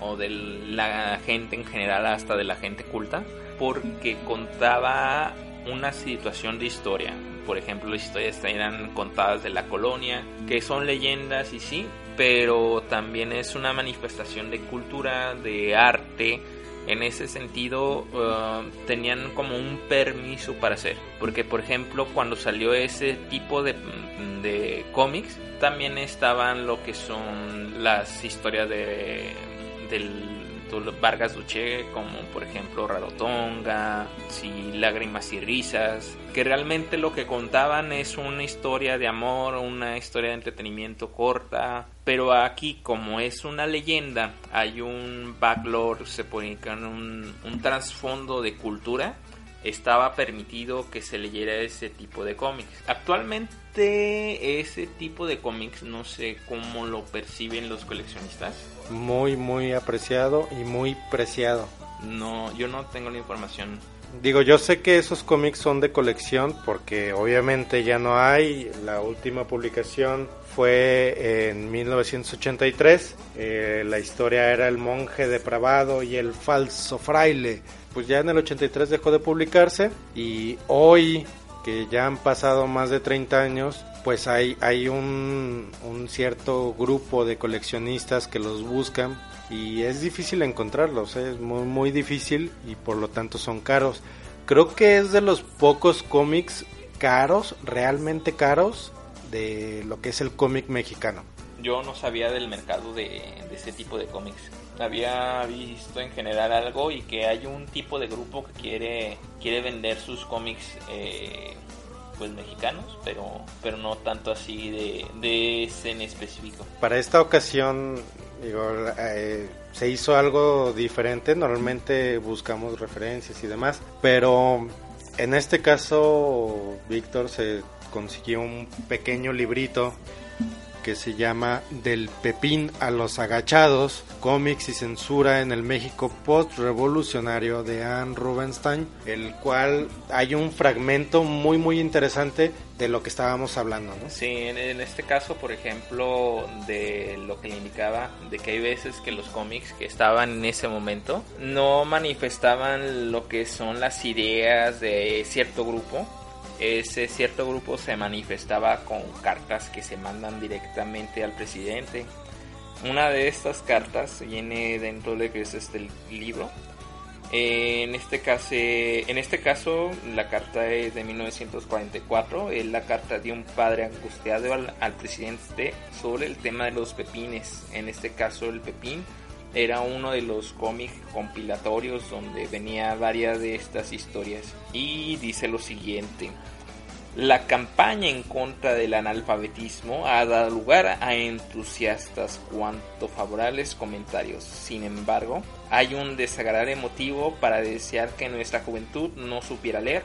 S5: o de la gente en general hasta de la gente culta porque contaba una situación de historia. Por ejemplo las historias eran contadas de la colonia que son leyendas y sí pero también es una manifestación de cultura de arte en ese sentido uh, tenían como un permiso para hacer. Porque, por ejemplo, cuando salió ese tipo de, de cómics, también estaban lo que son las historias de, del Vargas Duché, como por ejemplo Rarotonga, sí, Lágrimas y Risas, que realmente lo que contaban es una historia de amor, una historia de entretenimiento corta, pero aquí como es una leyenda, hay un backlore, se pone un, un trasfondo de cultura, estaba permitido que se leyera ese tipo de cómics. Actualmente ese tipo de cómics no sé cómo lo perciben los coleccionistas.
S4: Muy, muy apreciado y muy preciado.
S5: No, yo no tengo la información
S4: Digo, yo sé que esos cómics son de colección porque obviamente ya no hay. La última publicación fue en 1983. Eh, la historia era el monje depravado y el falso fraile. Pues ya en el 83 dejó de publicarse y hoy que ya han pasado más de 30 años, pues hay, hay un, un cierto grupo de coleccionistas que los buscan y es difícil encontrarlos, ¿eh? es muy, muy difícil y por lo tanto son caros. Creo que es de los pocos cómics caros, realmente caros, de lo que es el cómic mexicano.
S5: Yo no sabía del mercado de, ese tipo de cómics. Había visto en general algo y que hay un tipo de grupo que quiere, quiere vender sus cómics eh, pues mexicanos, pero, pero no tanto así de, de ese en específico.
S4: Para esta ocasión Digo, eh, se hizo algo diferente, normalmente buscamos referencias y demás, pero en este caso Víctor se consiguió un pequeño librito que se llama Del Pepín a los Agachados, cómics y censura en el México post-revolucionario de Anne Rubenstein, el cual hay un fragmento muy muy interesante de lo que estábamos hablando.
S5: Sí, en, este caso, por ejemplo, de lo que le indicaba, de que hay veces que los cómics que estaban en ese momento no manifestaban lo que son las ideas de cierto grupo, ese cierto grupo se manifestaba con cartas que se mandan directamente al presidente. Una de estas cartas viene dentro de que es este libro. En este, caso, en este caso, la carta es de 1944. Es la carta de un padre angustiado al, al presidente sobre el tema de los pepines. En este caso, el pepín Era uno de los cómics compilatorios donde venía varias de estas historias. Y dice lo siguiente. La campaña en contra del analfabetismo ha dado lugar a entusiastas cuanto favorables comentarios. Sin embargo, hay un desagradable motivo para desear que nuestra juventud no supiera leer.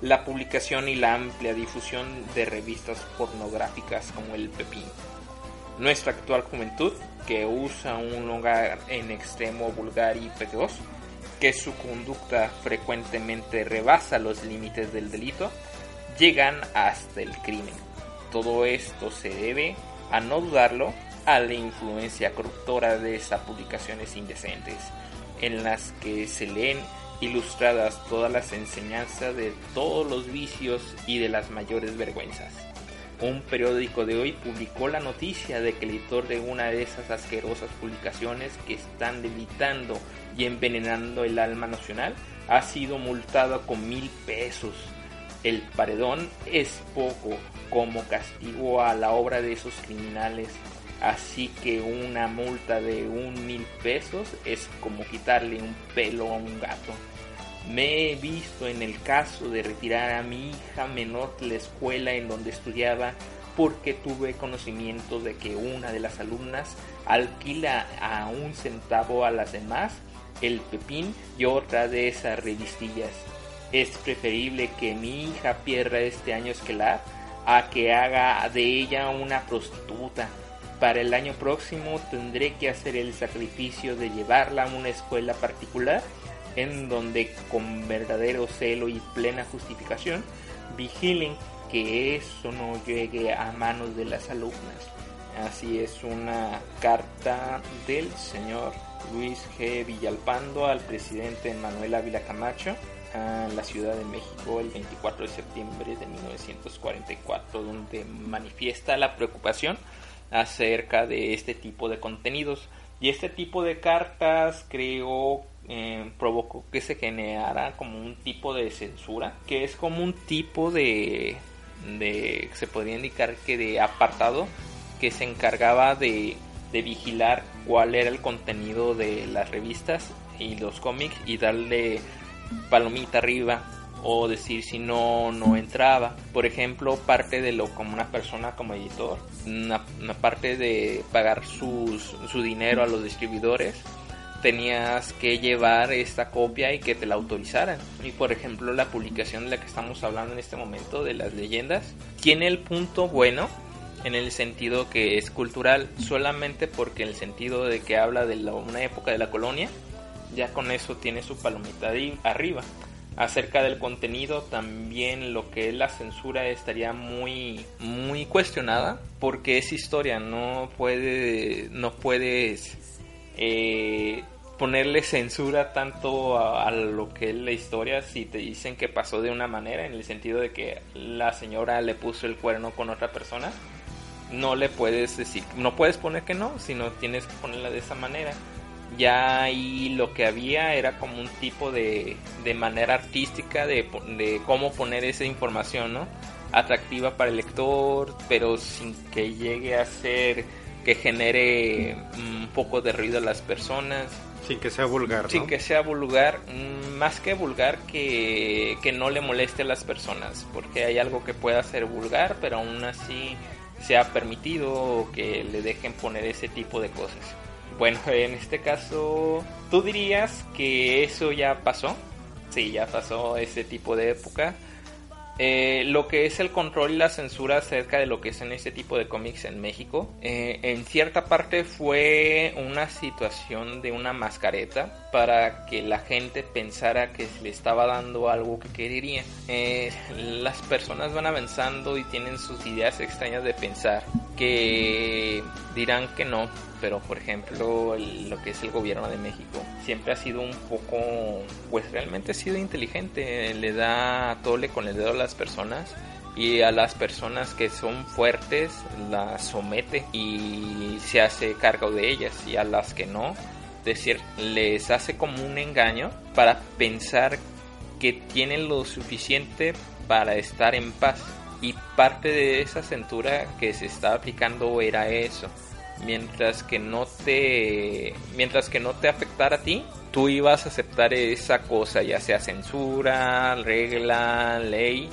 S5: La publicación y la amplia difusión de revistas pornográficas como el Pepín. Nuestra actual juventud, que usa un hogar en extremo vulgar y pequeños, que su conducta frecuentemente rebasa los límites del delito, llegan hasta el crimen. Todo esto se debe, a no dudarlo, a la influencia corruptora de esas publicaciones indecentes, en las que se leen ilustradas todas las enseñanzas de todos los vicios y de las mayores vergüenzas. Un periódico de hoy publicó la noticia de que el editor de una de esas asquerosas publicaciones que están debilitando y envenenando el alma nacional ha sido multado con mil pesos el paredón es poco como castigo a la obra de esos criminales, así que una multa de un mil pesos es como quitarle un pelo a un gato. Me he visto en el caso de retirar a mi hija menor de la escuela en donde estudiaba porque tuve conocimiento de que una de las alumnas alquila a un centavo a las demás el pepín y otra de esas revistillas es preferible que mi hija pierda este año escolar a que haga de ella una prostituta. Para el año próximo tendré que hacer el sacrificio de llevarla a una escuela particular en donde con verdadero celo y plena justificación vigilen que eso no llegue a manos de las alumnas. Así es una carta del señor Luis G. Villalpando al presidente Manuel Ávila Camacho a la Ciudad de México el 24 de septiembre de 1944, donde manifiesta la preocupación acerca de este tipo de contenidos. Y este tipo de cartas creo eh, provocó que se generara como un tipo de censura, que es como un tipo de, se podría indicar que de apartado que se encargaba de, de vigilar cuál era el contenido de las revistas y los cómics y darle palomita arriba o decir si no no entraba. Por ejemplo parte de lo como una persona como editor una, parte de pagar sus, su dinero a los distribuidores tenías que llevar esta copia y que te la autorizaran y por ejemplo la publicación de la que estamos hablando en este momento de las leyendas tiene el punto bueno en el sentido que es cultural solamente porque el sentido de que habla de una época de la colonia ya con eso tiene su palomita de arriba. Acerca del contenido también lo que es la censura estaría muy muy cuestionada porque es historia, no puede no puedes eh, ponerle censura tanto a, lo que es la historia si te dicen que pasó de una manera en el sentido de que la señora le puso el cuerno con otra persona no le puedes decir no puedes poner que no sino tienes que ponerla de esa manera ya ahí lo que había era como un tipo de, de manera artística de, de, cómo poner esa información, ¿no? Atractiva para el lector, pero sin que llegue a ser que genere un poco de ruido a las personas.
S4: Sin que sea vulgar.
S5: Sin que sea vulgar, mm, más que vulgar que, que no le moleste a las personas, porque hay algo que pueda ser vulgar, pero aún así se ha permitido que le dejen poner ese tipo de cosas. Bueno, en este caso, ¿tú dirías que eso ya pasó? Sí, ya pasó ese tipo de época. Eh, lo que es el control y la censura acerca de lo que es en este tipo de cómics en México, eh, en cierta parte fue una situación de una mascareta para que la gente pensara que se le estaba dando algo que quería. Eh, las personas van avanzando y tienen sus ideas extrañas de pensar que dirán que no, pero por ejemplo lo que es el gobierno de México siempre ha sido un poco, pues realmente ha sido inteligente, le da tole con el dedo a las personas y a las personas que son fuertes las somete y se hace cargo de ellas. Y a las que no, decir, les hace como un engaño para pensar que tienen lo suficiente para estar en paz. Y parte de esa censura que se está aplicando era eso mientras que no te mientras que no te afectara a ti tú ibas a aceptar esa cosa ya sea censura regla ley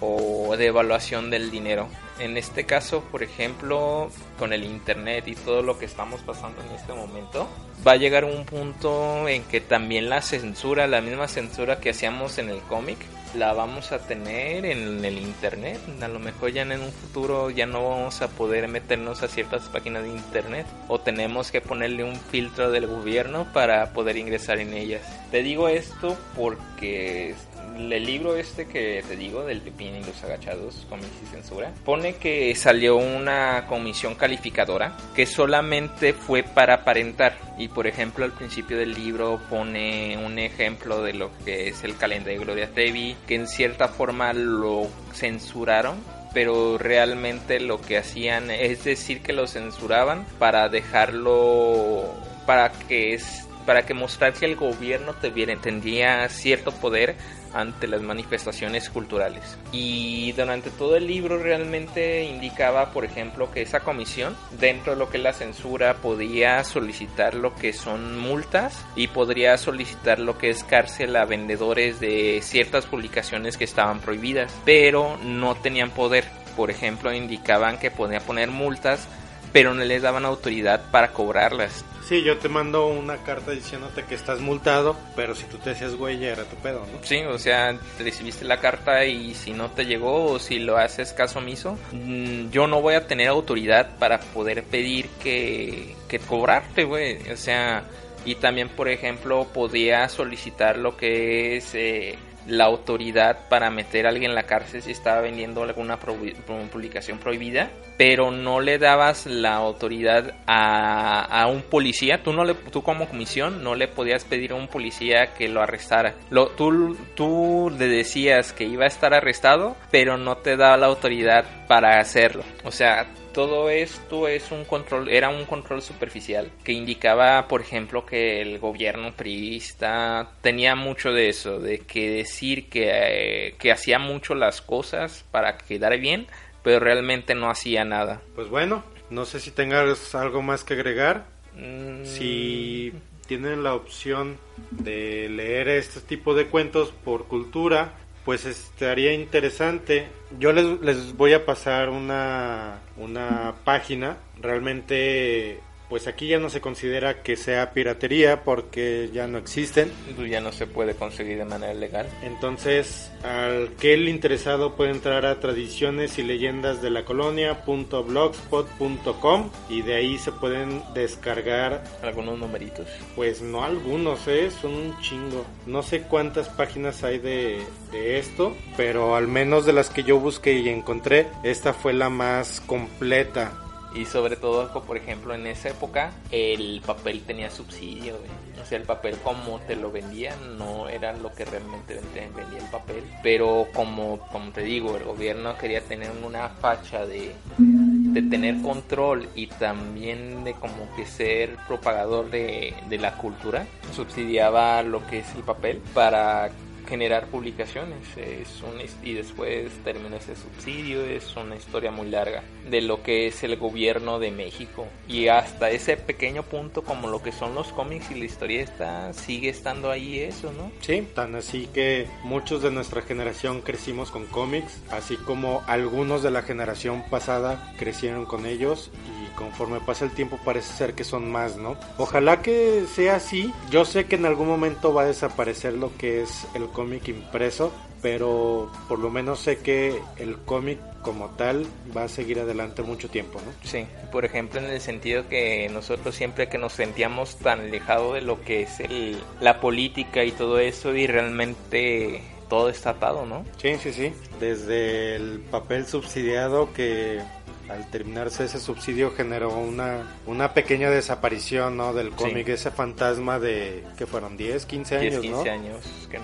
S5: o de evaluación del dinero. En este caso por ejemplo con el internet y todo lo que estamos pasando en este momento va a llegar un punto en que también la censura la misma censura que hacíamos en el cómic la vamos a tener en el internet. A lo mejor ya en un futuro ya no vamos a poder meternos a ciertas páginas de internet o tenemos que ponerle un filtro del gobierno para poder ingresar en ellas. Te digo esto porque el libro este que te digo del Pepín y los agachados, cómics y censura, pone que salió una comisión calificadora que solamente fue para aparentar. Y por ejemplo, al principio del libro pone un ejemplo de lo que es el calendario de Gloria Trevi, que en cierta forma lo censuraron pero realmente lo que hacían es decir que lo censuraban para dejarlo para que es para que mostrar que el gobierno tendría cierto poder ante las manifestaciones culturales. Y durante todo el libro realmente indicaba, por ejemplo, que esa comisión, dentro de lo que es la censura, podía solicitar lo que son multas y podría solicitar lo que es cárcel a vendedores de ciertas publicaciones que estaban prohibidas, pero no tenían poder. Por ejemplo, indicaban que podía poner multas pero no les daban autoridad para cobrarlas.
S4: Sí, yo te mando una carta diciéndote que estás multado, pero si tú te hacías güey ya era tu pedo, ¿no?
S5: Sí, o sea, recibiste la carta y si no te llegó o si lo haces caso omiso, mm, yo no voy a tener autoridad para poder pedir que, que cobrarte, güey. O sea, y también, por ejemplo, podía solicitar lo que es... Eh, la autoridad para meter a alguien en la cárcel si estaba vendiendo alguna publicación prohibida, pero no le dabas la autoridad a, un policía, tú, no le, tú como comisión no le podías pedir a un policía que lo arrestara. Lo, tú, tú le decías que iba a estar arrestado, pero no te daba la autoridad para hacerlo. O sea, todo esto es un control, era un control superficial que indicaba, por ejemplo, que el gobierno priista tenía mucho de eso, de que decir que, eh, que hacía mucho las cosas para quedar bien, pero realmente no hacía nada.
S4: Pues bueno, no sé si tengas algo más que agregar.
S5: Mm.
S4: Si tienen la opción de leer este tipo de cuentos por cultura, pues estaría interesante. Yo les, les voy a pasar una, una página. Realmente pues aquí ya no se considera que sea piratería porque ya no existen.
S5: Pues ya no se puede conseguir de manera legal.
S4: Entonces, al que el interesado puede entrar a tradiciones y leyendas de la colonia.blogspot.com y de ahí se pueden descargar
S5: algunos numeritos.
S4: Pues no algunos, ¿eh? son un chingo. No sé cuántas páginas hay de, de esto, pero al menos de las que yo busqué y encontré, esta fue la más completa
S5: y sobre todo, por ejemplo, en esa época el papel tenía subsidio, O sea, el papel como te lo vendían no era lo que realmente vendía el papel. Pero como, como te digo, el gobierno quería tener una facha de, de tener control y también de como que ser propagador de, de la cultura, subsidiaba lo que es el papel para generar publicaciones es un, y después termina ese subsidio es una historia muy larga de lo que es el gobierno de México. Y hasta ese pequeño punto como lo que son los cómics y la historia está sigue estando ahí eso no
S4: sí tan así que muchos de nuestra generación crecimos con cómics así como algunos de la generación pasada crecieron con ellos y conforme pasa el tiempo parece ser que son más no ojalá que sea así yo sé que en algún momento va a desaparecer lo que es el cómic impreso, pero por lo menos sé que el cómic como tal va a seguir adelante mucho tiempo, ¿no?
S5: Sí, por ejemplo en el sentido que nosotros siempre que nos sentíamos tan alejados de lo que es el, la política y todo eso y realmente todo está atado, ¿no?
S4: Sí, sí, sí. Desde el papel subsidiado que al terminarse ese subsidio generó una, una pequeña desaparición ¿no? del cómic, ese fantasma de que fueron 10, 15 años,
S5: 15 años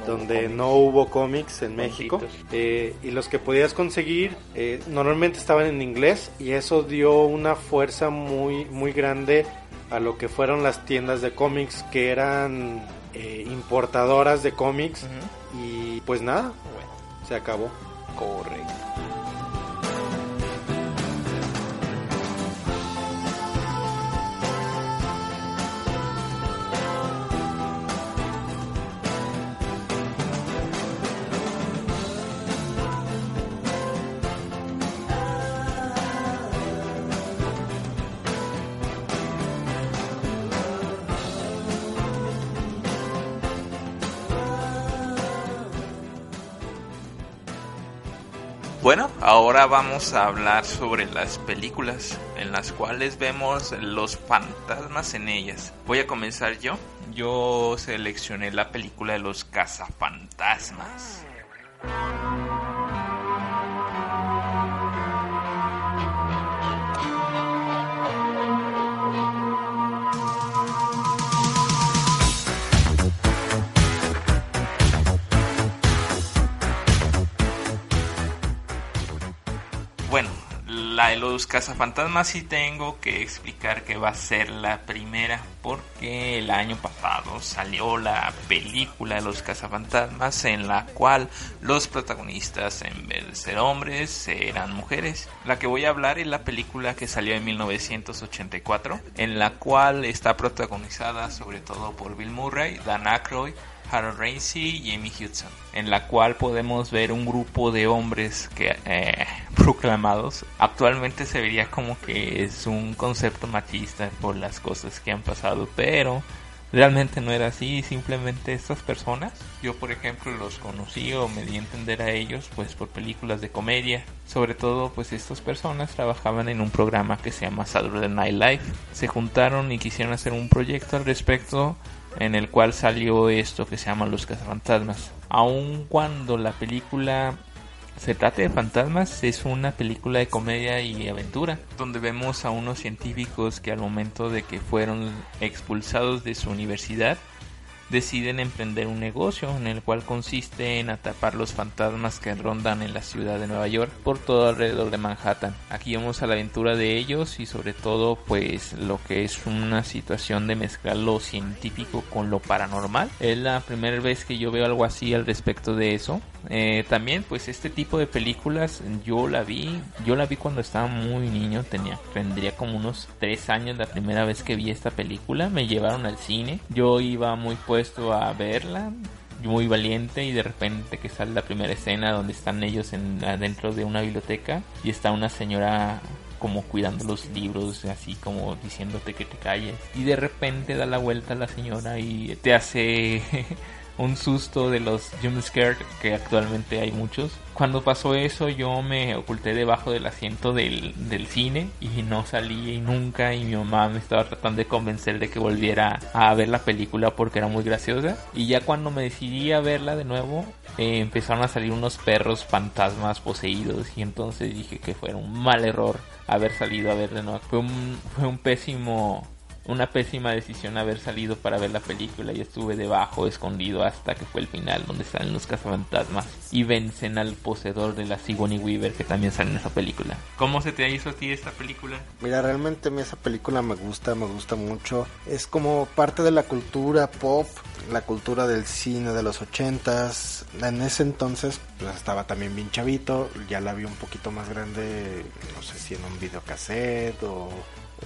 S4: donde no hubo cómics en México. Eh, y los que podías conseguir eh, normalmente estaban en inglés y eso dio una fuerza muy, muy grande a lo que fueron las tiendas de cómics que eran eh, importadoras de cómics. Y pues nada, se acabó.
S5: Correcto. Ahora vamos a hablar sobre las películas en las cuales vemos los fantasmas en ellas. Voy a comenzar yo. Yo seleccioné la película de los cazafantasmas. De los cazafantasmas sí tengo que explicar que va a ser la primera porque el año pasado salió la película de los cazafantasmas en la cual los protagonistas en vez de ser hombres eran mujeres. La que voy a hablar es la película que salió en 1984 en la cual está protagonizada sobre todo por Bill Murray, Dan Aykroyd, Harold Ramsey y Amy Hudson, en la cual podemos ver un grupo de hombres que eh, proclamados. Actualmente se vería como que es un concepto machista por las cosas que han pasado, pero realmente no era así. Simplemente estas personas, yo por ejemplo los conocí o me di a entender a ellos, pues por películas de comedia. Sobre todo, pues estas personas trabajaban en un programa que se llama Saturday Night Live. Se juntaron y quisieron hacer un proyecto al respecto en el cual salió esto que se llama Los Cazafantasmas. Aun cuando la película se trate de fantasmas, es una película de comedia y aventura, donde vemos a unos científicos que al momento de que fueron expulsados de su universidad, deciden emprender un negocio en el cual consiste en atrapar los fantasmas que rondan en la ciudad de Nueva York por todo alrededor de Manhattan. Aquí vemos a la aventura de ellos y sobre todo pues lo que es una situación de mezclar lo científico con lo paranormal. Es la primera vez que yo veo algo así al respecto de eso. Eh, también pues este tipo de películas yo la vi, yo la vi cuando estaba muy niño, tenía, tendría como unos 3 años la primera vez que vi esta película, me llevaron al cine, yo iba muy puesto a verla, muy valiente y de repente que sale la primera escena donde están ellos en, adentro de una biblioteca y está una señora como cuidando los libros, así como diciéndote que te calles. Y de repente da la vuelta la señora y te hace un susto de los jumpscares que actualmente hay muchos. Cuando pasó eso yo me oculté debajo del asiento del, del cine y no salí nunca y mi mamá me estaba tratando de convencer de que volviera a ver la película porque era muy graciosa. Y ya cuando me decidí a verla de nuevo eh, empezaron a salir unos perros fantasmas poseídos y entonces dije que fue un mal error haber salido a ver de nuevo. Fue un, fue un pésimo una pésima decisión haber salido para ver la película y estuve debajo escondido hasta que fue el final donde salen los cazafantasmas y vencen al poseedor de la Sigourney Weaver que también sale en esa película. ¿Cómo se te hizo a ti esta película?
S7: Mira, realmente esa película me gusta, me gusta mucho. Es como parte de la cultura pop, la cultura del cine de los ochentas. En ese entonces pues estaba también bien chavito, ya la vi un poquito más grande, no sé si en un videocassette o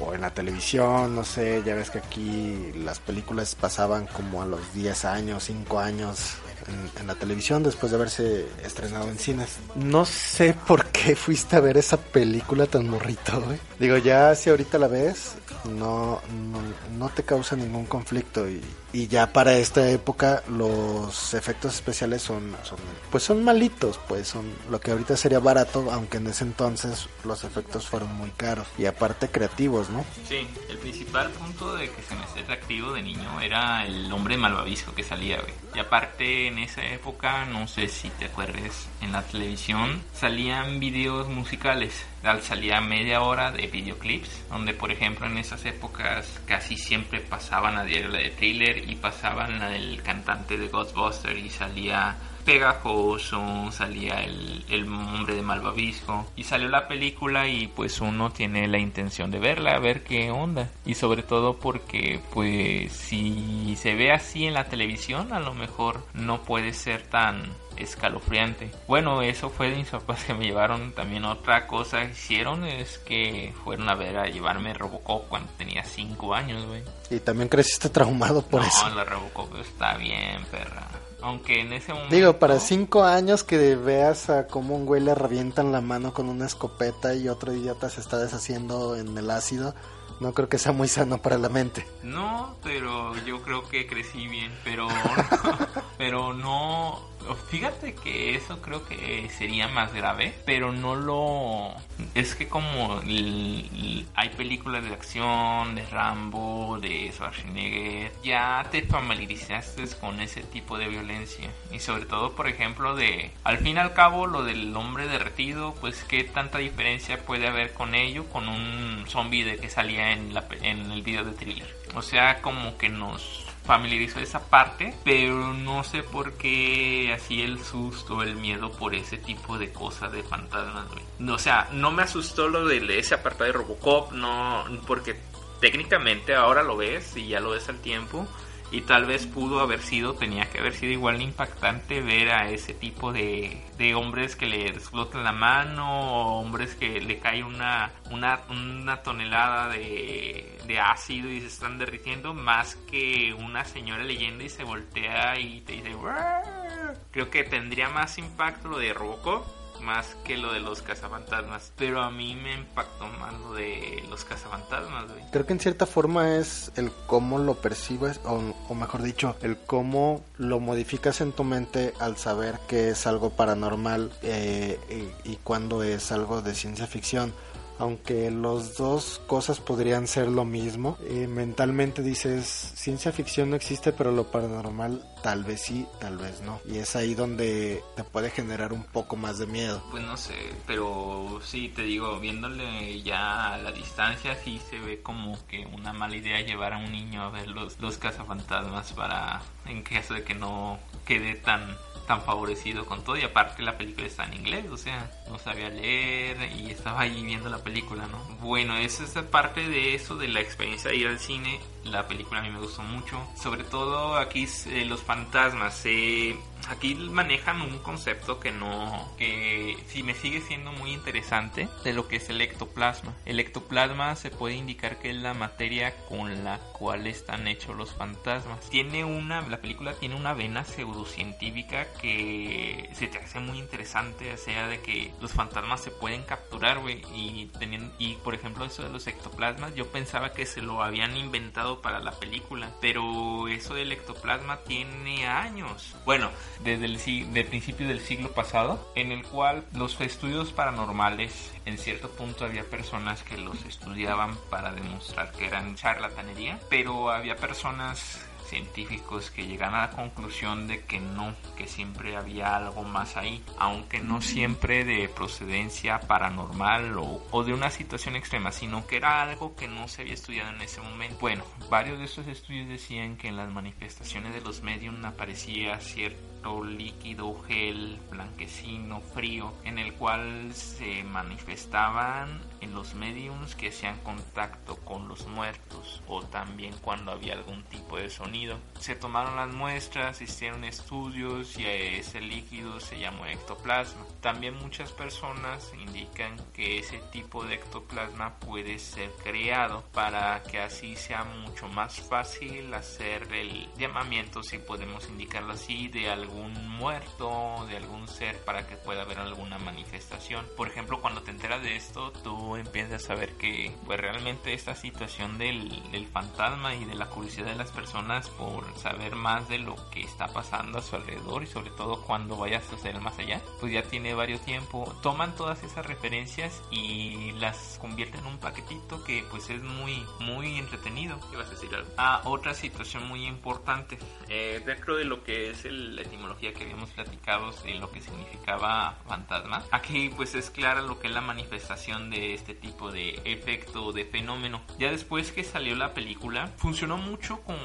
S7: o en la televisión, no sé, ya ves que aquí las películas pasaban como a los 10 años, 5 años en, en, la televisión después de haberse estrenado en cines. No sé por qué fuiste a ver esa película tan morrito, ¿eh? Digo, ya si ahorita la ves, no, no, no te causa ningún conflicto y, y, ya para esta época los efectos especiales son, son pues son malitos, pues son lo que ahorita sería barato, aunque en ese entonces los efectos fueron muy caros y aparte creativos, ¿no?
S5: Sí, el principal punto de que se me hacía atractivo de niño era el hombre malvavisco que salía, güey. Y aparte en esa época, no sé si te acuerdes, en la televisión salían videos musicales. Salía media hora de videoclips, donde por ejemplo en esas épocas casi siempre pasaban a diario la de thriller y pasaban la del cantante de Ghostbusters y salía pegajoso, salía el, el hombre de malvavisco y salió la película y pues uno tiene la intención de verla, a ver qué onda y sobre todo porque pues si se ve así en la televisión a lo mejor no puede ser tan escalofriante. Bueno, eso fue de mis papás que me llevaron. También otra cosa que hicieron es que fueron a ver a llevarme Robocop cuando tenía 5 años, güey.
S7: Y también creciste traumado por
S5: no,
S7: eso.
S5: No, la Robocop está bien, perra. Aunque en ese momento...
S7: Digo, para 5 años que veas a cómo un güey le revientan la mano con una escopeta y otro idiota se está deshaciendo en el ácido, no creo que sea muy sano para la mente.
S5: No, pero yo creo que crecí bien, pero pero no Fíjate que eso creo que sería más grave, pero no lo... Es que como hay películas de acción, de Rambo, de Schwarzenegger, ya te familiarizaste con ese tipo de violencia. Y sobre todo, por ejemplo, de... Al fin y al cabo, lo del hombre derretido, pues qué tanta diferencia puede haber con ello, con un zombie de que salía en, en el video de thriller. O sea, como que nos familiarizó esa parte, pero no sé por qué así el susto, el miedo por ese tipo de cosas de fantasmas, No, o sea, no me asustó lo de ese apartado de Robocop, no, porque técnicamente ahora lo ves y ya lo ves al tiempo y tal vez pudo haber sido, tenía que haber sido igual impactante ver a ese tipo de, de hombres que le explotan la mano o hombres que le cae una, una, una tonelada de, de, ácido y se están derritiendo más que una señora leyendo y se voltea y te dice creo que tendría más impacto lo de Robocop más que lo de los cazafantasmas. Pero a mí me impactó más lo de los cazafantasmas, güey.
S7: Creo que en cierta forma es el cómo lo percibes, o, mejor dicho, el cómo lo modificas en tu mente al saber que es algo paranormal eh, y cuando es algo de ciencia ficción aunque los dos cosas podrían ser lo mismo. Eh, mentalmente dices, ciencia ficción no existe, pero lo paranormal tal vez sí, tal vez no. Y es ahí donde te puede generar un poco más de miedo.
S5: Pues no sé, pero sí, te digo, viéndole ya a la distancia, sí se ve como que una mala idea llevar a un niño a ver los, los cazafantasmas para, en caso de que no quede tan tan favorecido con todo y aparte la película está en inglés, o sea, no sabía leer y estaba ahí viendo la película, ¿no? Bueno, esa es parte de eso, de la experiencia de ir al cine, la película a mí me gustó mucho, sobre todo aquí eh, los fantasmas, eh, aquí manejan un concepto que no, que sí me sigue siendo muy interesante de lo que es el ectoplasma. El ectoplasma se puede indicar que es la materia con la cual están hechos los fantasmas. Tiene una, la película tiene una vena pseudocientífica que se te hace muy interesante, o sea, de que los fantasmas se pueden capturar, güey, y y por ejemplo eso de los ectoplasmas, yo pensaba que se lo habían inventado para la película, pero eso del ectoplasma tiene años. Bueno, desde el de principio del siglo pasado, en el cual los estudios paranormales, en cierto punto había personas que los estudiaban para demostrar que eran charlatanería, pero había personas científicos que llegan a la conclusión de que no, que siempre había algo más ahí, aunque no siempre de procedencia paranormal o, o, de una situación extrema, sino que era algo que no se había estudiado en ese momento. Bueno, varios de estos estudios decían que en las manifestaciones de los medios aparecía cierto líquido, gel, blanquecino, frío, en el cual se manifestaban en los mediums que hacían contacto con los muertos o también cuando había algún tipo de sonido. Se tomaron las muestras, hicieron estudios y ese líquido se llamó ectoplasma. También muchas personas indican que ese tipo de ectoplasma puede ser creado para que así sea mucho más fácil hacer el llamamiento, si podemos indicarlo así, de algún muerto, de algún ser para que pueda haber alguna manifestación. Por ejemplo, cuando te enteras de esto, tú empiezas a saber que pues realmente esta situación del, del fantasma y de la curiosidad de las personas por saber más de lo que está pasando a su alrededor y sobre todo cuando vayas a hacer el más allá, pues ya tiene varios tiempo. Toman todas esas referencias y las convierten en un paquetito que pues es muy muy entretenido. ¿Qué vas a decir algo? Ah, otra situación muy importante eh, dentro de lo que es el que habíamos platicado de lo que significaba fantasma. Aquí pues es clara lo que es la manifestación de este tipo de efecto de fenómeno. Ya después que salió la película, funcionó mucho como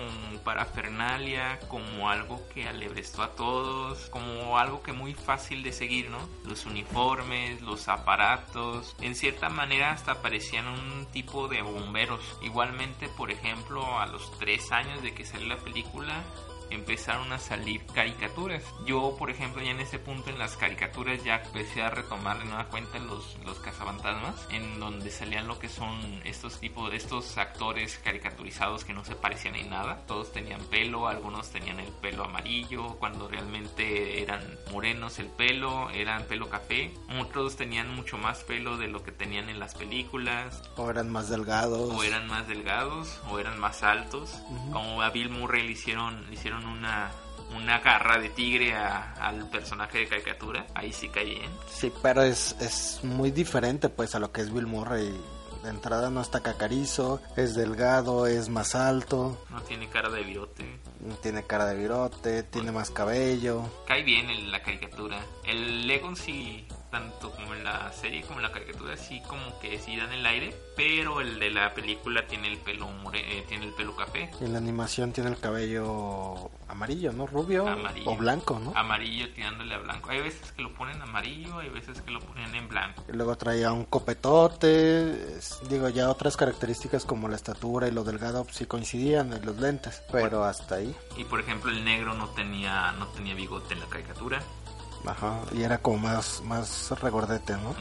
S5: parafernalia, como algo que alebrestó a todos, como algo que muy fácil de seguir, ¿no? Los uniformes, los aparatos, en cierta manera hasta parecían un tipo de bomberos. Igualmente, por ejemplo, a los tres años de que salió la película, empezaron a salir caricaturas. Yo, por ejemplo, ya en ese punto en las caricaturas ya empecé a retomar de nueva cuenta los, los cazafantasmas, en donde salían lo que son estos tipos, estos actores caricaturizados que no se parecían en nada. Todos tenían pelo, algunos tenían el pelo amarillo, cuando realmente eran morenos el pelo, eran pelo café. Otros tenían mucho más pelo de lo que tenían en las películas.
S7: O eran más delgados.
S5: O eran más delgados, o eran más altos. Como a Bill Murray le hicieron, le hicieron una una garra de tigre a- al personaje de caricatura, ahí sí cae bien.
S7: Sí, pero es, es muy diferente pues a lo que es Bill Murray. De entrada no está cacarizo, es delgado, es más alto,
S5: No tiene cara de virote.
S7: tiene cara de virote, tiene más cabello.
S5: Cae bien en la caricatura. El Legon sí, tanto como en la serie como en la caricatura, sí como que sí dan el aire, pero el de la película tiene el pelo more- eh, tiene el pelo café.
S7: En la animación tiene el cabello amarillo, ¿no? Rubio
S5: Amarillo.
S7: o blanco, ¿no?
S5: Amarillo tirándole a blanco. Hay veces que lo ponen amarillo, hay veces que lo ponen en blanco.
S7: Y luego traía un copetote, es- digo, ya otras características como la estatura y lo delgado pues, sí coincidían en los lentes, pero hasta ahí.
S5: Y por ejemplo el negro no tenía no tenía bigote en la caricatura.
S7: Ajá, y era como más, más regordete, ¿no?
S5: Ujú.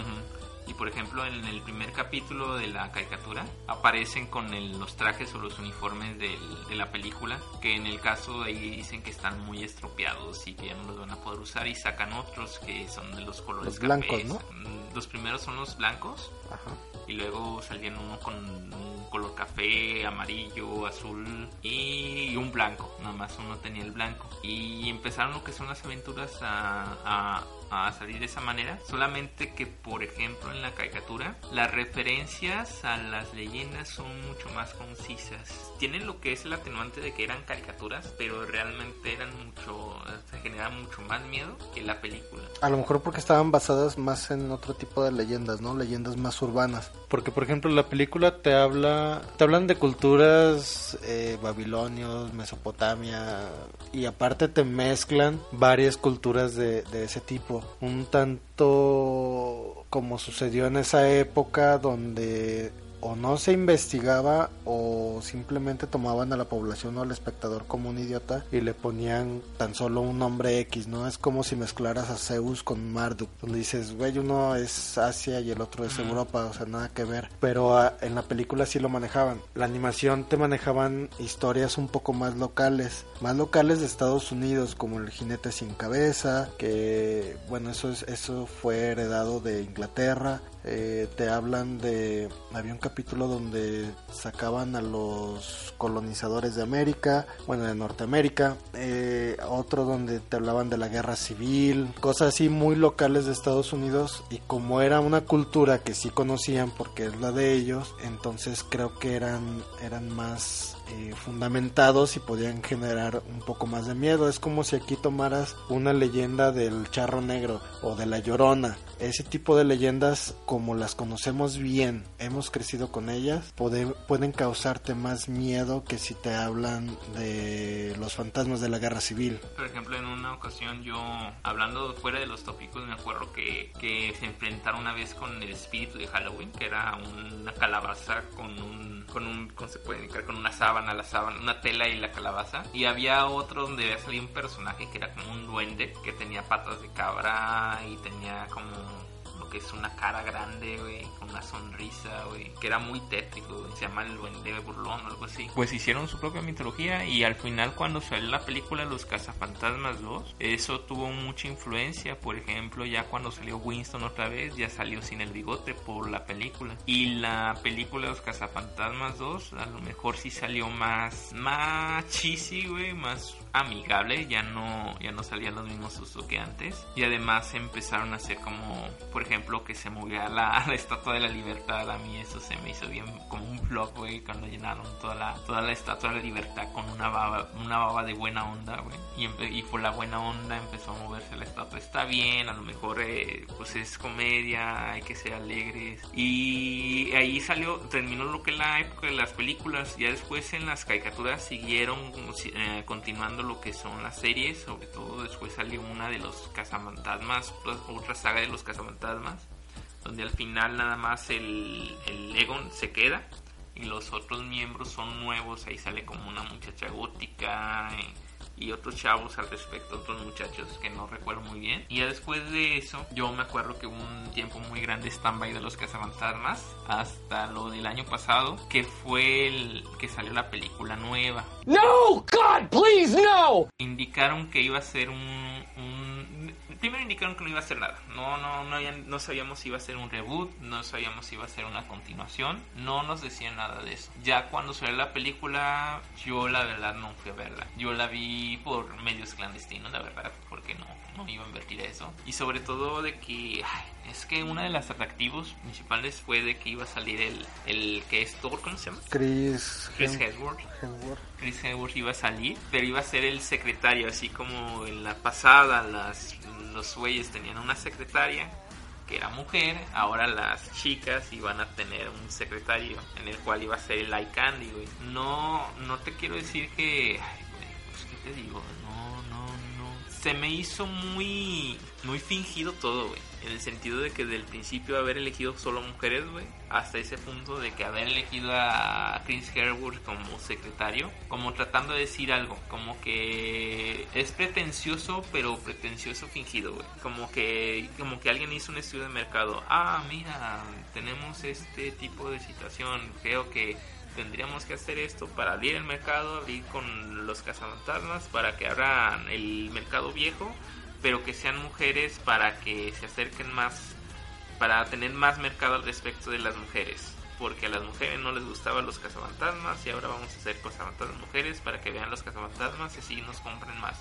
S5: Y por ejemplo en el primer capítulo de la caricatura aparecen con el- los trajes o los uniformes del- de la película, que en el caso de ahí dicen que están muy estropeados y que ya no los van a poder usar y sacan otros que son de los colores
S7: Los blancos,
S5: cafés.
S7: ¿no?
S5: Mm, Los primeros son los blancos
S7: Ajá.
S5: Y luego salían uno con un color café, amarillo, azul y un blanco, nada más uno tenía el blanco. Y empezaron lo que son las aventuras a, a- a salir de esa manera, solamente que por ejemplo en la caricatura las referencias a las leyendas son mucho más concisas. Tienen lo que es el atenuante de que eran caricaturas, pero realmente eran mucho, se generaba mucho más miedo que la película.
S7: A lo mejor porque estaban basadas más en otro tipo de leyendas, ¿no? Leyendas más urbanas. Porque, por ejemplo, la película te habla, te hablan de culturas eh, babilonios, Mesopotamia, y aparte te mezclan varias culturas de, de ese tipo. Un tanto como sucedió en esa época donde o no se investigaba o simplemente tomaban a la población o al espectador como un idiota y le ponían tan solo un nombre X, ¿no? Es como si mezclaras a Zeus con Marduk, donde dices, güey, uno es Asia y el otro es Europa, o sea, nada que ver. Pero ah, en la película sí lo manejaban. La animación te manejaban historias un poco más locales, más locales de Estados Unidos, como el jinete sin cabeza, que, bueno, eso, es, eso fue heredado de Inglaterra. Eh, te hablan de había un capítulo donde sacaban a los colonizadores de América bueno de Norteamérica eh, otro donde te hablaban de la guerra civil cosas así muy locales de Estados Unidos y como era una cultura que sí conocían porque es la de ellos entonces creo que eran eran más eh, fundamentados y podían generar un poco más de miedo. Es como si aquí tomaras una leyenda del charro negro o de la llorona. Ese tipo de leyendas, como las conocemos bien, hemos crecido con ellas, puede- pueden causarte más miedo que si te hablan de los fantasmas de la guerra civil.
S5: Por ejemplo, en una ocasión yo, hablando fuera de los tópicos, me acuerdo que, que se enfrentaron una vez con el espíritu de Halloween, que era una calabaza con un, con un, ¿cómo se puede indicar? Con una sábana, sábana, una tela y la calabaza. Y había otro donde había salido un personaje que era como un duende, que tenía patas de cabra y tenía como que es una cara grande, güey, con una sonrisa, güey, que era muy tétrico, güey, se llama el duende burlón o algo así. Pues hicieron su propia mitología y al final cuando salió la película Los Cazafantasmas 2, eso tuvo mucha influencia, por ejemplo, ya cuando salió Winston otra vez, ya salió sin el bigote por la película. Y la película Los Cazafantasmas 2, a lo mejor sí salió más, más cheesy, güey, más amigable, ya no, ya no salían los mismos sustos que antes. Y además empezaron a hacer como, por ejemplo, que se movía la, la estatua de la libertad. A mí eso se me hizo bien como un vlog, güey, cuando llenaron toda la, toda la estatua de la libertad con una baba, una baba de buena onda, güey. Y, y por la buena onda empezó a moverse la estatua. Está bien, a lo mejor eh, pues es comedia, hay que ser alegres. Y ahí salió, terminó lo que es la época de las películas. Ya después en las caricaturas siguieron eh, continuando lo que son las series. Sobre todo después salió una de los cazafantasmas, otra saga de los cazafantasmas. Donde al final nada más el, el Egon se queda y los otros miembros son nuevos. Ahí sale como una muchacha gótica eh, y otros chavos al respecto, otros muchachos que no recuerdo muy bien. Y ya después de eso, yo me acuerdo que hubo un tiempo muy grande stand-by de los cazafantasmas hasta lo del año pasado, que fue el que salió la película nueva.
S8: No! God, please, no!
S5: Indicaron que iba a ser un, un- primero indicaron que no iba a hacer nada. No, no, no, no sabíamos si iba a ser un reboot, no sabíamos si iba a ser una continuación. No nos decían nada de eso. Ya cuando salió la película, yo la verdad no fui a verla. Yo la vi por medios clandestinos, la verdad, porque no, no iba a invertir eso. Y sobre todo de que es que uno de los atractivos principales fue de que iba a salir el, el que es Thor, ¿cómo se llama?
S7: Chris,
S5: Chris Hemsworth. Chris Hemsworth iba a salir, pero iba a ser el secretario, así como en la pasada las, los güeyes tenían una secretaria que era mujer, ahora las chicas iban a tener un secretario en el cual iba a ser el Eye Candy, güey. No, no te quiero decir que... Ay, pues, ¿qué te digo? No, no, no. Se me hizo muy, muy fingido todo, güey en el sentido de que del principio haber elegido solo mujeres, güey, hasta ese punto de que haber elegido a Chris Herwood como secretario, como tratando de decir algo, como que es pretencioso, pero pretencioso fingido, güey. Como que, como que alguien hizo un estudio de mercado. Ah, mira, tenemos este tipo de situación. Creo que tendríamos que hacer esto para abrir el mercado, abrir con los cazafantasmas, para que abran el mercado viejo pero que sean mujeres para que se acerquen más, para tener más mercado al respecto de las mujeres. Porque a las mujeres no les gustaban los cazafantasmas y ahora vamos a hacer cazafantasmas mujeres para que vean los cazafantasmas y así nos compren más.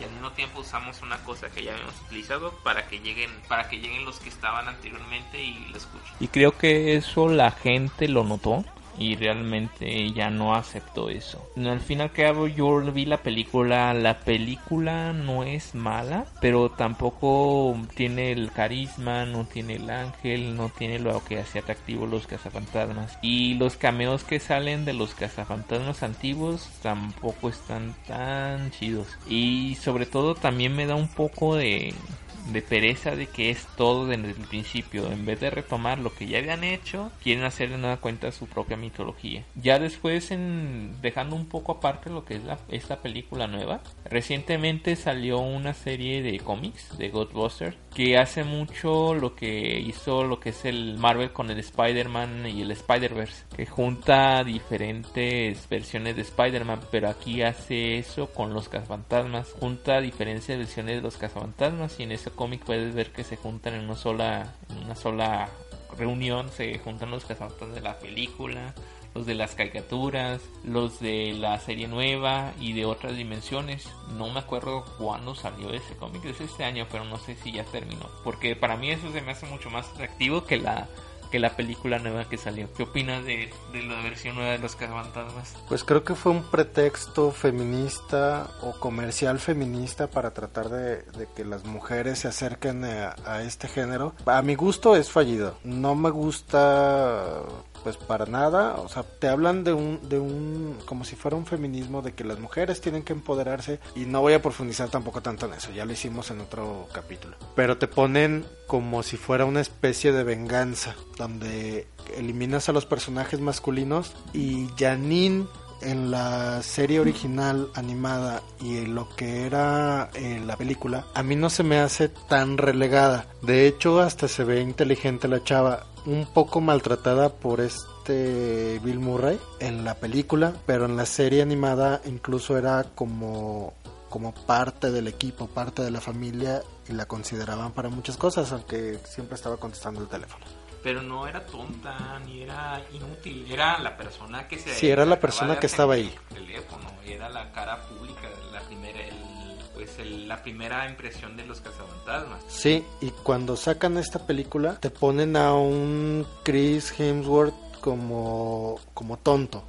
S5: Y al mismo tiempo usamos una cosa que ya habíamos utilizado para que lleguen, para que lleguen los que estaban anteriormente y lo escuchen. Y creo que eso la gente lo notó y realmente ya no aceptó eso. Al fin y al cabo yo vi la película, la película no es mala, pero tampoco tiene el carisma, no tiene el ángel, no tiene lo que hace atractivo los cazafantasmas. Y los cameos que salen de los cazafantasmas antiguos tampoco están tan chidos. Y sobre todo también me da un poco de de pereza de que es todo desde el principio. En vez de retomar lo que ya habían hecho, quieren hacer de nueva cuenta su propia mitología. Ya después, en, dejando un poco aparte lo que es la, esta película nueva, recientemente salió una serie de cómics de Ghostbusters que hace mucho lo que hizo lo que es el Marvel con el Spider-Man y el Spider-Verse, que junta diferentes versiones de Spider-Man, pero aquí hace eso con los cazafantasmas, junta diferentes versiones de los cazafantasmas y en ese cómic puedes ver que se juntan en una sola, en una sola reunión, se juntan los cazafantasmas de la película, los de las caricaturas, los de la serie nueva y de otras dimensiones. No me acuerdo cuándo salió ese cómic, es este año, pero no sé si ya terminó. Porque para mí eso se me hace mucho más atractivo que la que la película nueva que salió. ¿Qué opinas de, la versión nueva de Los Cazafantasmas?
S7: Pues creo que fue un pretexto feminista o comercial feminista para tratar de, que las mujeres se acerquen a, este género. A mi gusto es fallido. No me gusta pues para nada, o sea, te hablan de un, de un, como si fuera un feminismo de que las mujeres tienen que empoderarse y no voy a profundizar tampoco tanto en eso, ya lo hicimos en otro capítulo, pero te ponen como si fuera una especie de venganza, donde eliminas a los personajes masculinos y Janine en la serie original animada y en lo que era en la película, a mí no se me hace tan relegada. De hecho, hasta se ve inteligente la chava un poco maltratada por este Bill Murray en la película, pero en la serie animada incluso era como como parte del equipo, parte de la familia y la consideraban para muchas cosas, aunque siempre estaba contestando el teléfono.
S5: Pero no era tonta ni era inútil, era la persona que se
S7: Sí, era la persona que estaba ahí.
S5: teléfono, era la cara pública, la primera pues la primera impresión de los cazafantasmas.
S7: Sí, y cuando sacan esta película te ponen a un Chris Hemsworth como como tonto.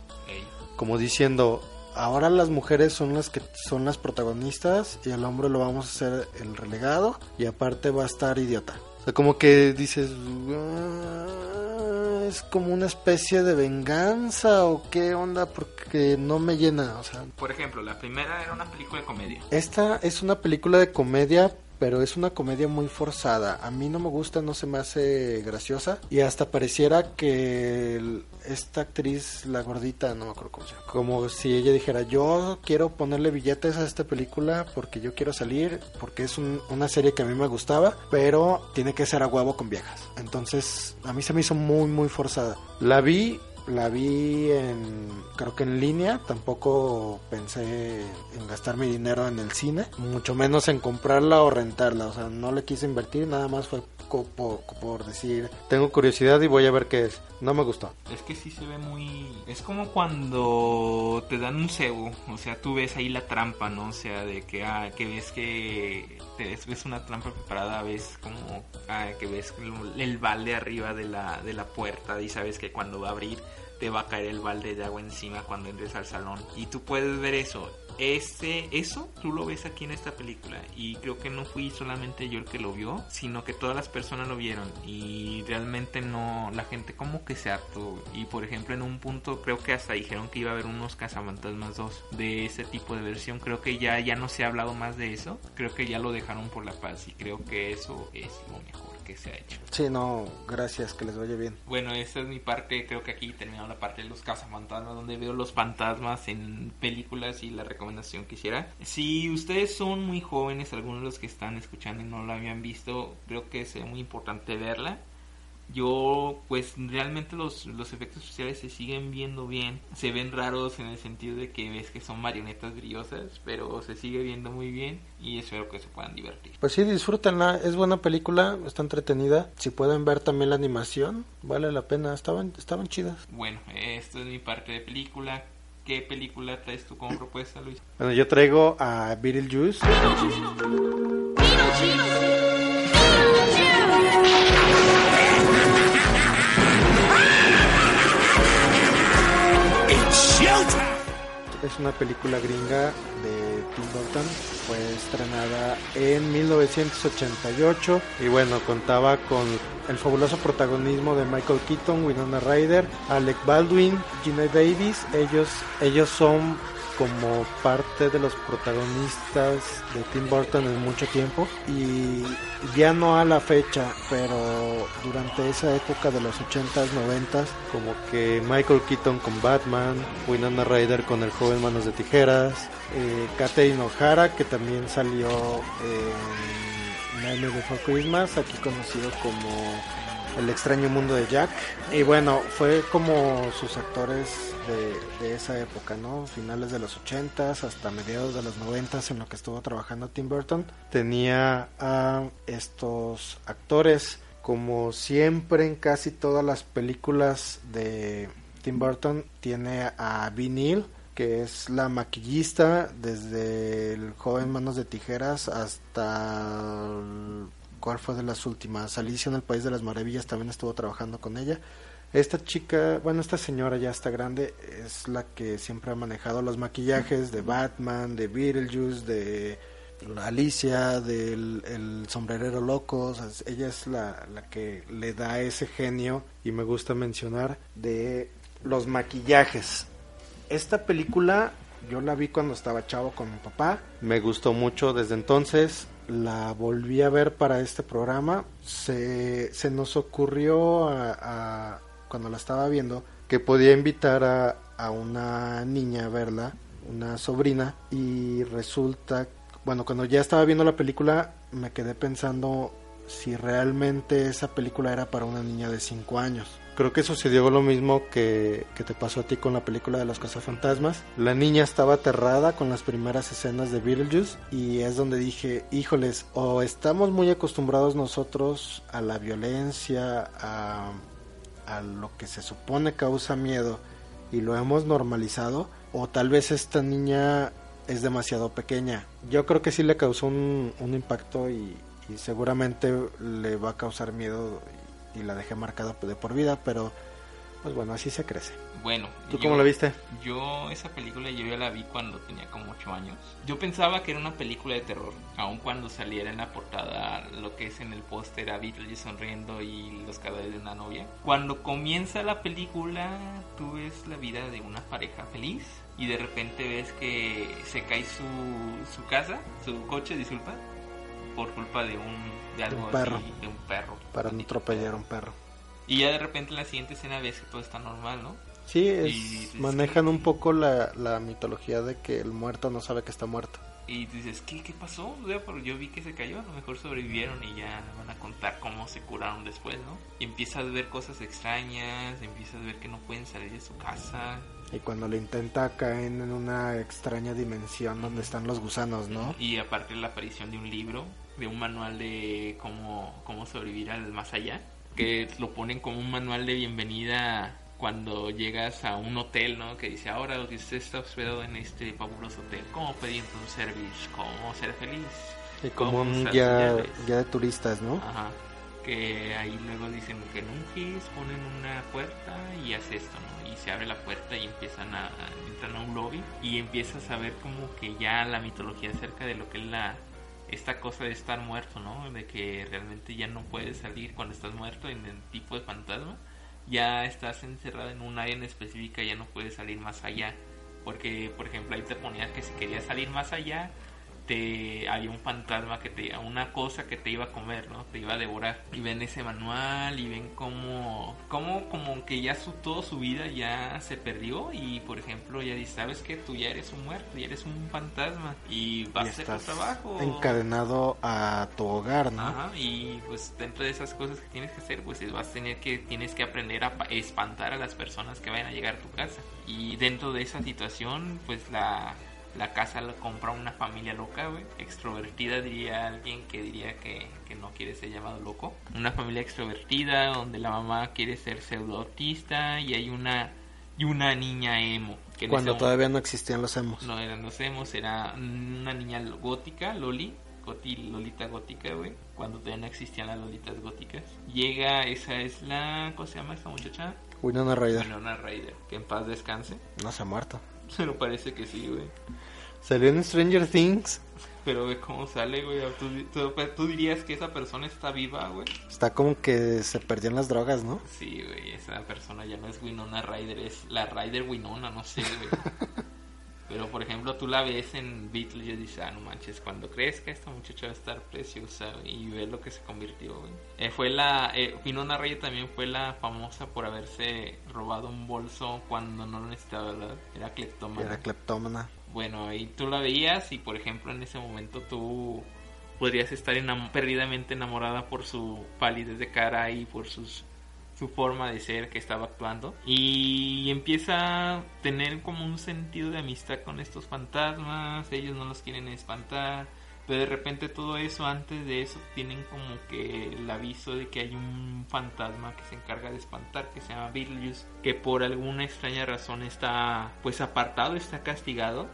S7: Como diciendo, ahora las mujeres son las que son las protagonistas y el hombre lo vamos a hacer el relegado y aparte va a estar idiota. Sea, como que dices, ah, es como una especie de venganza o qué onda porque no me llena, o sea.
S5: Por ejemplo, la primera era una película de comedia.
S7: Esta es una película de comedia, pero es una comedia muy forzada. A mí no me gusta, no se me hace graciosa y hasta pareciera que esta actriz, la gordita, no me acuerdo cómo se como si ella dijera, yo quiero ponerle billetes a esta película porque yo quiero salir, porque es una serie que a mí me gustaba, pero tiene que ser a huevo con viejas. Entonces, a mí se me hizo muy, muy forzada. La vi, la vi en, creo que en línea, tampoco pensé en gastar mi dinero en el cine, mucho menos en comprarla o rentarla, o sea, no le quise invertir, nada más fue por, decir, tengo curiosidad y voy a ver qué es. No me gustó.
S5: Es que sí se ve muy... Es como cuando te dan un cebo, o sea, tú ves ahí la trampa, ¿no? O sea, de que, ah, que ves que te ves, ves una trampa preparada, ves como ah, que ves el, el balde arriba de la, de la puerta y sabes que cuando va a abrir te va a caer el balde de agua encima cuando entres al salón. Y tú puedes ver eso. Ese, eso tú lo ves aquí en esta película. Y creo que no fui solamente yo el que lo vio, sino que todas las personas lo vieron. Y realmente no, la gente como que se hartó. Y por ejemplo en un punto creo que hasta dijeron que iba a haber unos cazafantasmas 2 de ese tipo de versión, creo que ya, ya no se ha hablado más de eso, creo que ya lo dejaron por la paz. Y creo que eso es lo mejor que se ha hecho.
S7: Sí, no, gracias, que les vaya bien.
S5: Bueno, esa es mi parte, creo que aquí terminado la parte de los cazafantasmas, donde veo los fantasmas en películas y la recomendación que hiciera. Si ustedes son muy jóvenes, algunos de los que están escuchando y no la habían visto, creo que es muy importante verla. Yo, pues realmente los, los efectos especiales se siguen viendo bien. Se ven raros en el sentido de que ves que son marionetas brillosas, pero se sigue viendo muy bien y espero que se puedan divertir.
S7: Pues sí, disfrútenla, es buena película, está entretenida. Si pueden ver también la animación, vale la pena, estaban, estaban chidas.
S5: Bueno, esto es mi parte de película. ¿Qué película traes tú como propuesta, Luis?
S7: Bueno, yo traigo a Beetlejuice. Es una película gringa de Tim Burton. Fue estrenada en 1988 y bueno, contaba con el fabuloso protagonismo de Michael Keaton, Winona Ryder, Alec Baldwin, Gina Davis. Ellos, ellos son como parte de los protagonistas de Tim Burton en mucho tiempo. Y ya no a la fecha, pero durante esa época de los 80s, 90s, como que Michael Keaton con Batman, Winona Ryder con El joven manos de tijeras, eh, Catherine O'Hara que también salió en Nightmare Before Christmas, aquí conocido como El extraño mundo de Jack. Y bueno, fue como sus actores de, esa época, ¿no? Finales de los 80s hasta mediados de los 90s en lo que estuvo trabajando Tim Burton. Tenía a estos actores, como siempre en casi todas las películas de Tim Burton, tiene a Neil, que es la maquillista desde el joven Manos de Tijeras hasta cuál fue de las últimas Alicia en el País de las Maravillas también estuvo trabajando con ella esta chica bueno esta señora ya está grande es la que siempre ha manejado los maquillajes de Batman de Beetlejuice de Alicia del el sombrerero loco ella es la, la que le da ese genio y me gusta mencionar de los maquillajes esta película yo la vi cuando estaba chavo con mi papá. Me gustó mucho desde entonces. La volví a ver para este programa. Se, se nos ocurrió a- cuando la estaba viendo que podía invitar a, a una niña a verla, una sobrina. Y resulta, bueno, cuando ya estaba viendo la película me quedé pensando si realmente esa película era para una niña de 5 años. Creo que sucedió lo mismo que, que te pasó a ti con la película de los cazafantasmas. La niña estaba aterrada con las primeras escenas de Beetlejuice y es donde dije, híjoles, o estamos muy acostumbrados nosotros a la violencia, a, a lo que se supone causa miedo y lo hemos normalizado, o tal vez esta niña es demasiado pequeña. Yo creo que sí le causó un, un impacto y, y seguramente le va a causar miedo y, la dejé marcada de por vida, pero pues bueno, así se crece.
S5: Bueno,
S7: ¿Tú
S5: yo-
S7: cómo la viste?
S5: Yo esa película yo ya la vi cuando tenía como 8 años. Yo pensaba que era una película de terror, aun cuando saliera en la portada lo que es en el póster a Beetlejuice sonriendo y los cadáveres de una novia. Cuando comienza la película, tú ves la vida de una pareja feliz y de repente ves que se cae su, su casa, su coche, disculpa, por culpa de un de algo
S7: un perro.
S5: así, de un perro.
S7: Para no atropellar a un perro.
S5: Y ya de repente en la siguiente escena ves que todo está normal, ¿no?
S7: Sí, es-
S5: Y-
S7: manejan un poco la, la mitología de que el muerto no sabe que está muerto.
S5: Y dices, ¿qué, qué pasó? O sea, pero yo vi que se cayó, a lo mejor sobrevivieron y ya van a contar cómo se curaron después, ¿no? Y empiezas a ver cosas extrañas, empiezas a ver que no pueden salir de su casa.
S7: Y cuando lo intenta caen en una extraña dimensión donde están los gusanos, ¿no?
S5: Y aparte la aparición de un libro, de un manual de cómo, cómo sobrevivir al más allá, que lo ponen como un manual de bienvenida cuando llegas a un hotel, ¿no? Que dice, ahora usted está hospedado en este fabuloso hotel, ¿cómo pedir un service? ¿Cómo ser feliz?
S7: Y como
S5: ¿Cómo
S7: un guía, guía de turistas, ¿no?
S5: Ajá. Que ahí luego dicen que en un gis ponen una puerta y hace esto, ¿no? Se abre la puerta y empiezan a, a- entran a un lobby y empiezas a ver como que ya la mitología acerca de lo que es la esta cosa de estar muerto, ¿no? De que realmente ya no puedes salir cuando estás muerto en el tipo de fantasma. Ya estás encerrado en un área en específica, ya no puedes salir más allá. Porque, por ejemplo, ahí te ponía que si querías salir más allá, te había un fantasma que te una cosa que te iba a comer no te iba a devorar y ven ese manual y ven cómo cómo como que ya su todo su vida ya se perdió y por ejemplo ya dices sabes que tú ya eres un muerto ya eres un fantasma y vas
S7: Y
S5: a hacer tu trabajo
S7: encadenado a tu hogar, ¿no?
S5: Ajá, y pues dentro de esas cosas que tienes que hacer, pues vas a tener que tienes que aprender a pa- espantar a las personas que vayan a llegar a tu casa. Y dentro de esa situación, pues la, la casa la compra una familia loca, güey. Extrovertida diría alguien que diría que, que no quiere ser llamado loco. Una familia extrovertida donde la mamá quiere ser pseudo autista y hay una y una niña emo. Que
S7: Cuando todavía no existían los emos.
S5: no eran los emos, era una niña gótica, Loli, Goti, Lolita gótica, güey. Cuando todavía no existían las Lolitas góticas. Llega, esa es la. ¿Cómo se llama esta muchacha?
S7: Winona Ryder
S5: Winona Ryder. Que en paz descanse.
S7: no se ha muerto.
S5: Pero parece que sí, güey.
S7: Salió en Stranger Things.
S5: Pero ve cómo sale, güey. Tú, tú- tú dirías que esa persona está viva, güey.
S7: Está como que se perdió en las drogas, ¿no?
S5: Sí, güey. Esa persona ya no es Winona Ryder, es la Ryder Winona, no sé, güey. Pero por ejemplo, tú la ves en Beatles y dices, ah, no manches, cuando crezca esta muchacha va a estar preciosa güey", y ves lo que se convirtió. Eh, fue la, eh, Winona Ryder también fue la famosa por haberse robado un bolso cuando no lo necesitaba, ¿verdad? Era cleptómana.
S7: Era cleptómana.
S5: Bueno, ahí tú la veías y por ejemplo en ese momento tú podrías estar enam- perdidamente enamorada por su palidez de cara y por sus su forma de ser que estaba actuando y empieza a tener como un sentido de amistad con estos fantasmas, ellos no los quieren espantar, pero de repente todo eso antes de eso tienen como que el aviso de que hay un fantasma que se encarga de espantar que se llama Beetlejuice que por alguna extraña razón está pues apartado, está castigado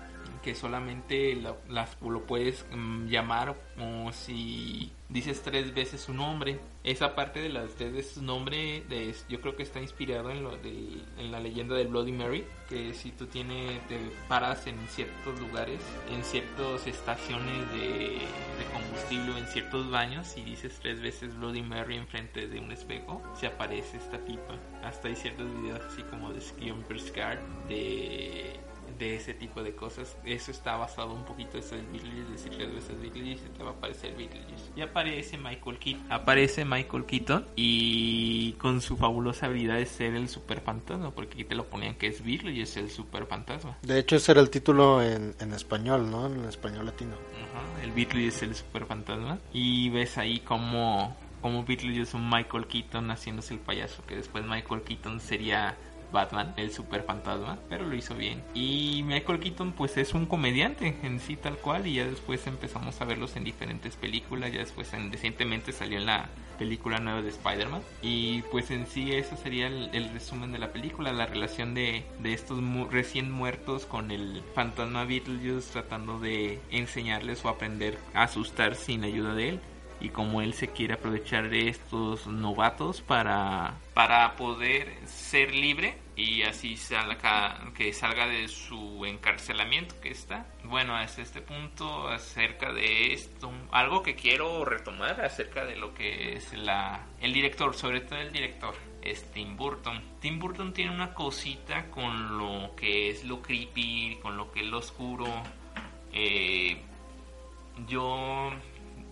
S5: que solamente lo, las, lo puedes mm, llamar o si dices tres veces su nombre. Esa parte de las tres veces su nombre de, yo creo que está inspirado en, lo del- en la leyenda de Bloody Mary, que si tú tienes, te paras en ciertos lugares, en ciertas estaciones de, de combustible en ciertos baños y dices tres veces Bloody Mary enfrente de un espejo, se aparece esta tipa. Hasta hay ciertos videos así como de Jumper Scar de de ese tipo de cosas. Eso está basado un poquito en el Beetlejuice, decir tres veces Beetlejuice y te va a aparecer Beetlejuice. Y aparece Michael Keaton. Aparece Michael Keaton y con su fabulosa habilidad de ser el super fantasma, porque aquí te lo ponían que es Beetlejuice, el super fantasma.
S7: De hecho, ese era el título en, en español, ¿no? En español latino.
S5: Ajá, el Beetlejuice es el super fantasma. Y ves ahí como, como Beetlejuice es un Michael Keaton haciéndose el payaso, que después Michael Keaton sería Batman, el super fantasma, pero lo hizo bien. Y Michael Keaton pues es un comediante en sí tal cual y ya después empezamos a verlos en diferentes películas, ya después en- recientemente salió en la película nueva de Spider-Man y pues en sí eso sería el, el resumen de la película, la relación de, de estos mu- recién muertos con el fantasma Beetlejuice tratando de enseñarles o aprender a asustar sin ayuda de él y como él se quiere aprovechar de estos novatos para para poder ser libre y así salga que salga de su encarcelamiento que está. Bueno hasta este punto acerca de esto algo que quiero retomar acerca de lo que es la el director sobre todo el director es Tim Burton. Tim Burton tiene una cosita con lo que es lo creepy con lo que es lo oscuro. Eh, yo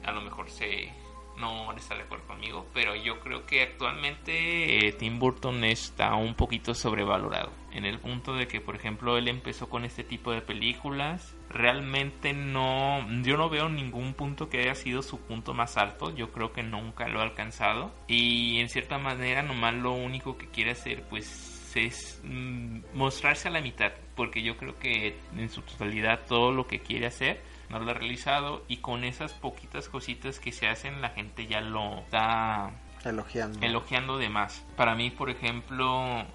S5: a lo mejor sé no está de acuerdo conmigo, pero yo creo que actualmente eh, Tim Burton está un poquito sobrevalorado. En el punto de que, por ejemplo, él empezó con este tipo de películas. Realmente no, yo no veo ningún punto que haya sido su punto más alto. Yo creo que nunca lo ha alcanzado. Y en cierta manera, nomás lo único que quiere hacer, pues es mm, mostrarse a la mitad, porque yo creo que en su totalidad todo lo que quiere hacer no lo ha realizado y con esas poquitas cositas que se hacen la gente ya lo está
S4: elogiando.
S5: Elogiando de más. Para mí, por ejemplo,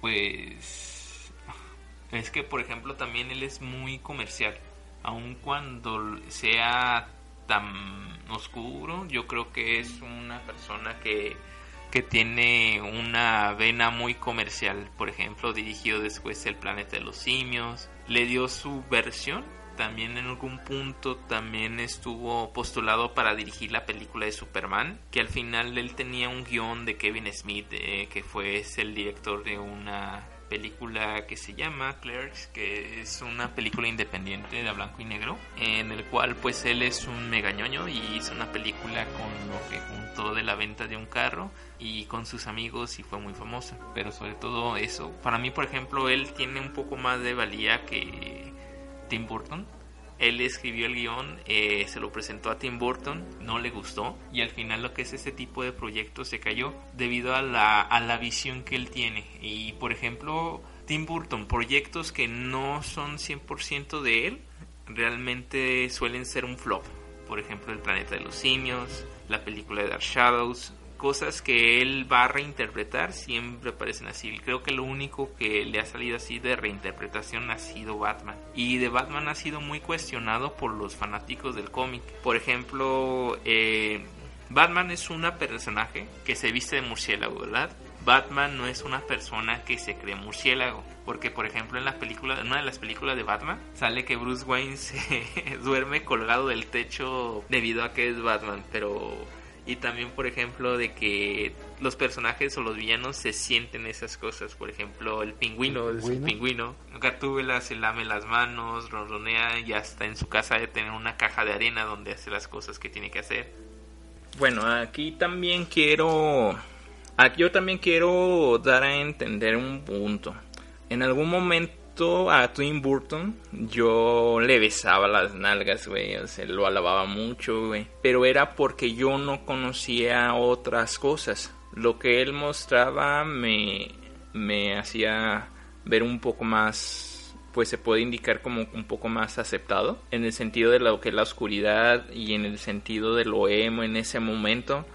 S5: pues es que por ejemplo también él es muy comercial, aun cuando sea tan oscuro, yo creo que es una persona que que tiene una vena muy comercial. Por ejemplo, dirigió después El planeta de los simios. Le dio su versión. También en algún punto también estuvo postulado para dirigir la película de Superman, que al final él tenía un guion de Kevin Smith, eh, que fue el director de una película que se llama Clerks, que es una película independiente de blanco y negro, en el cual pues él es un megañoño y hizo una película con lo que juntó de la venta de un carro y con sus amigos y fue muy famosa. Pero sobre todo eso, para mí por ejemplo él tiene un poco más de valía que Tim Burton él escribió el guion, eh, se lo presentó a Tim Burton, no le gustó y al final lo que es ese tipo de proyectos se cayó debido a la, a la visión que él tiene. Y por ejemplo, Tim Burton, proyectos que no son 100% de él, realmente suelen ser un flop. Por ejemplo, El planeta de los simios, la película de Dark Shadows, cosas que él va a reinterpretar siempre parecen así. Creo que lo único que le ha salido así de reinterpretación ha sido Batman. Y de Batman ha sido muy cuestionado por los fanáticos del cómic. Por ejemplo, eh, Batman es una personaje que se viste de murciélago, ¿verdad? Batman no es una persona que se cree murciélago. Porque, por ejemplo, en la película, en una de las películas de Batman, sale que Bruce Wayne se duerme colgado del techo debido a que es Batman. Pero y también por ejemplo de que los personajes o los villanos se sienten esas cosas. Por ejemplo el pingüino es un pingüino Gatúbela se lame las manos ronronea y hasta en su casa de tener una caja de arena donde hace las cosas que tiene que hacer. Bueno aquí también quiero aquí yo también quiero dar a entender un punto. En algún momento a Tim Burton, yo le besaba las nalgas, güey, o sea, lo alababa mucho, güey. Pero era porque yo no conocía otras cosas. Lo que él mostraba me, me hacía ver un poco más, pues se puede indicar como un poco más aceptado, en el sentido de lo que es la oscuridad y en el sentido de lo emo en ese momento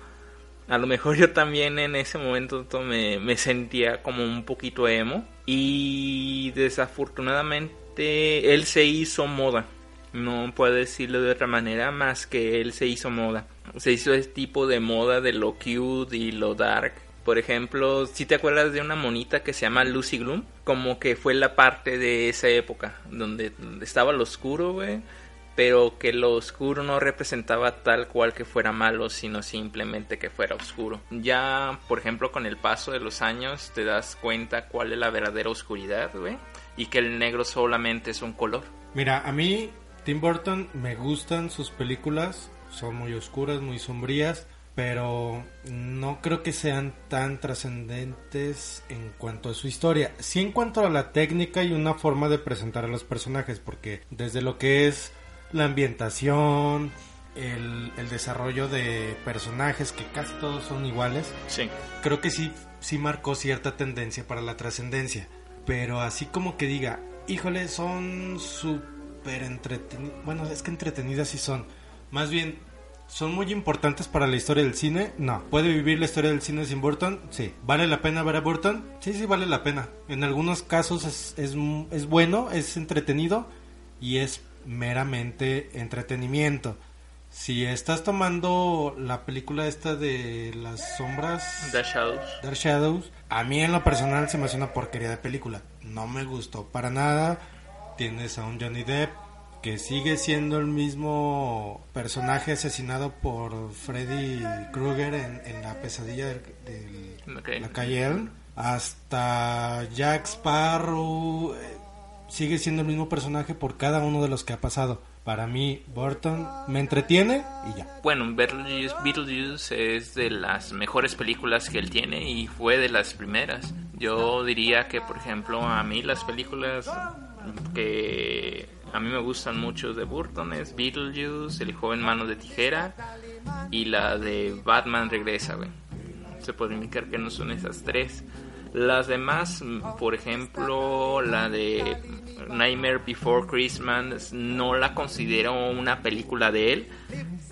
S5: a lo mejor yo también en ese momento me, sentía como un poquito emo. Y desafortunadamente él se hizo moda. No puedo decirlo de otra manera más que él se hizo moda. Se hizo ese tipo de moda de lo cute y lo dark. Por ejemplo, si te acuerdas de una monita que se llama Lucy Gloom, como que fue la parte de esa época, donde estaba lo oscuro, güey pero que lo oscuro no representaba tal cual que fuera malo, sino simplemente que fuera oscuro. Ya, por ejemplo, con el paso de los años te das cuenta cuál es la verdadera oscuridad, güey, y que el negro solamente es un color.
S4: Mira, a mí Tim Burton me gustan sus películas, son muy oscuras, muy sombrías, pero no creo que sean tan trascendentes en cuanto a su historia. Sí en cuanto a la técnica y una forma de presentar a los personajes, porque desde lo que es la ambientación, el, desarrollo de personajes que casi todos son iguales.
S5: Sí.
S4: Creo que sí, sí marcó cierta tendencia para la trascendencia. Pero así como que diga, híjole, son súper entretenidas. Bueno, es que entretenidas sí son. Más bien, ¿son muy importantes para la historia del cine? No. ¿Puede vivir la historia del cine sin Burton? Sí. ¿Vale la pena ver a Burton? Sí, sí, vale la pena. En algunos casos es, es, es bueno, es entretenido y es meramente entretenimiento. Si estás tomando la película esta de las sombras...
S5: Dark Shadows.
S4: Dark Shadows. A mí en lo personal se me hace una porquería de película. No me gustó para nada. Tienes a un Johnny Depp que sigue siendo el mismo personaje asesinado por Freddy Krueger en, la pesadilla de, la calle Hasta Jack Sparrow sigue siendo el mismo personaje por cada uno de los que ha pasado. Para mí, Burton me entretiene y ya.
S5: Bueno, Beetlejuice, Beetlejuice es de las mejores películas que él tiene y fue de las primeras. Yo diría que, por ejemplo, a mí las películas que a mí me gustan mucho de Burton es Beetlejuice, El joven mano de tijera y la de Batman regresa, güey. Se puede indicar que no son esas tres. Las demás, por ejemplo, la de Nightmare Before Christmas, no la considero una película de él.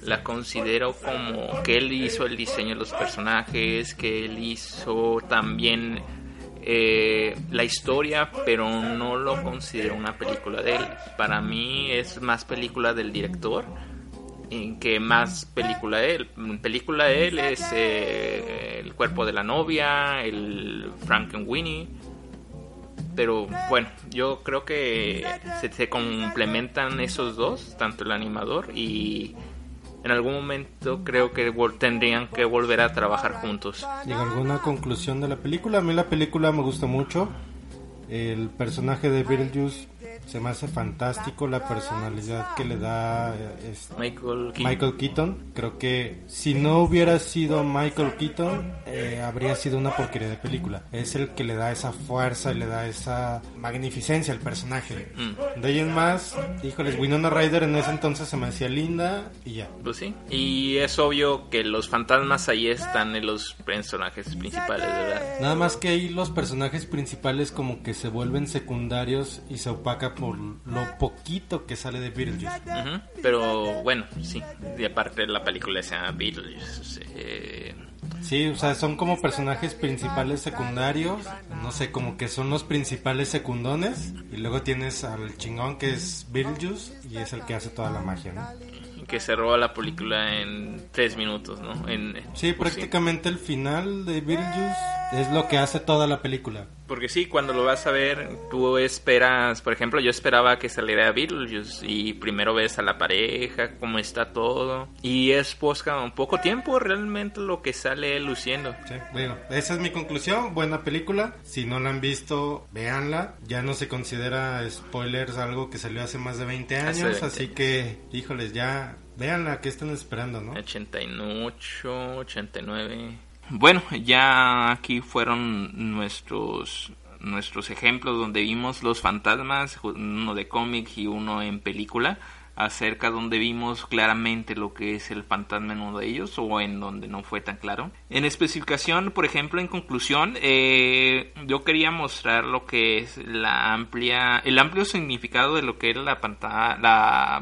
S5: La considero como que él hizo el diseño de los personajes, que él hizo también eh, la historia, pero no lo considero una película de él. Para mí es más película del director que más película de él. Película de él es eh, El cuerpo de la novia, el Frankenweenie. Pero bueno, yo creo que se, complementan esos dos, tanto el animador y en algún momento creo que tendrían que volver a trabajar juntos.
S4: ¿Y alguna conclusión de la película? A mí la película me gusta mucho. El personaje de Beetlejuice se me hace fantástico la personalidad que le da eh, es-
S5: Michael Keaton.
S4: Michael Keaton. Creo que si no hubiera sido Michael Keaton, eh, habría sido una porquería de película. Es el que le da esa fuerza y le da esa magnificencia al personaje.
S5: Mm.
S4: De ahí en más, híjoles, Winona Ryder en ese entonces se me hacía linda y ya.
S5: Pues sí. Y es obvio que los fantasmas ahí están en los personajes principales, ¿verdad?
S4: Nada más que ahí los personajes principales como que se vuelven secundarios y se opaca por lo poquito que sale de Beetlejuice.
S5: Ujú, Pero bueno, sí. Y aparte la película se llama Beetlejuice. eh,
S4: Sí, o sea, son como personajes principales secundarios, no sé, como que son los principales secundones y luego tienes al chingón que es Beetlejuice y es el que hace toda la magia, ¿no?
S5: que se roba la película en tres minutos, ¿no? En,
S4: Sí,
S5: pues
S4: prácticamente el final de Beetlejuice es lo que hace toda la película.
S5: Porque sí, cuando lo vas a ver, tú esperas, por ejemplo, yo esperaba que saliera Beetlejuice y primero ves a la pareja, cómo está todo. Y es pues un poco tiempo realmente lo que sale luciendo.
S4: Sí, bueno, esa es mi conclusión. Buena película. Si no la han visto, véanla. Ya no se considera spoilers algo que salió hace más de 20
S5: Hace
S4: años.
S5: 20.
S4: Así que, híjoles, ya véanla. ¿Qué están esperando, no?
S5: 88, 89. Bueno, ya aquí fueron nuestros nuestros ejemplos donde vimos los fantasmas, uno de cómic y uno en película, acerca donde vimos claramente lo que es el fantasma en uno de ellos o en donde no fue tan claro. En especificación, por ejemplo, en conclusión, eh, yo quería mostrar lo que es la amplia, el amplio significado de lo que es la,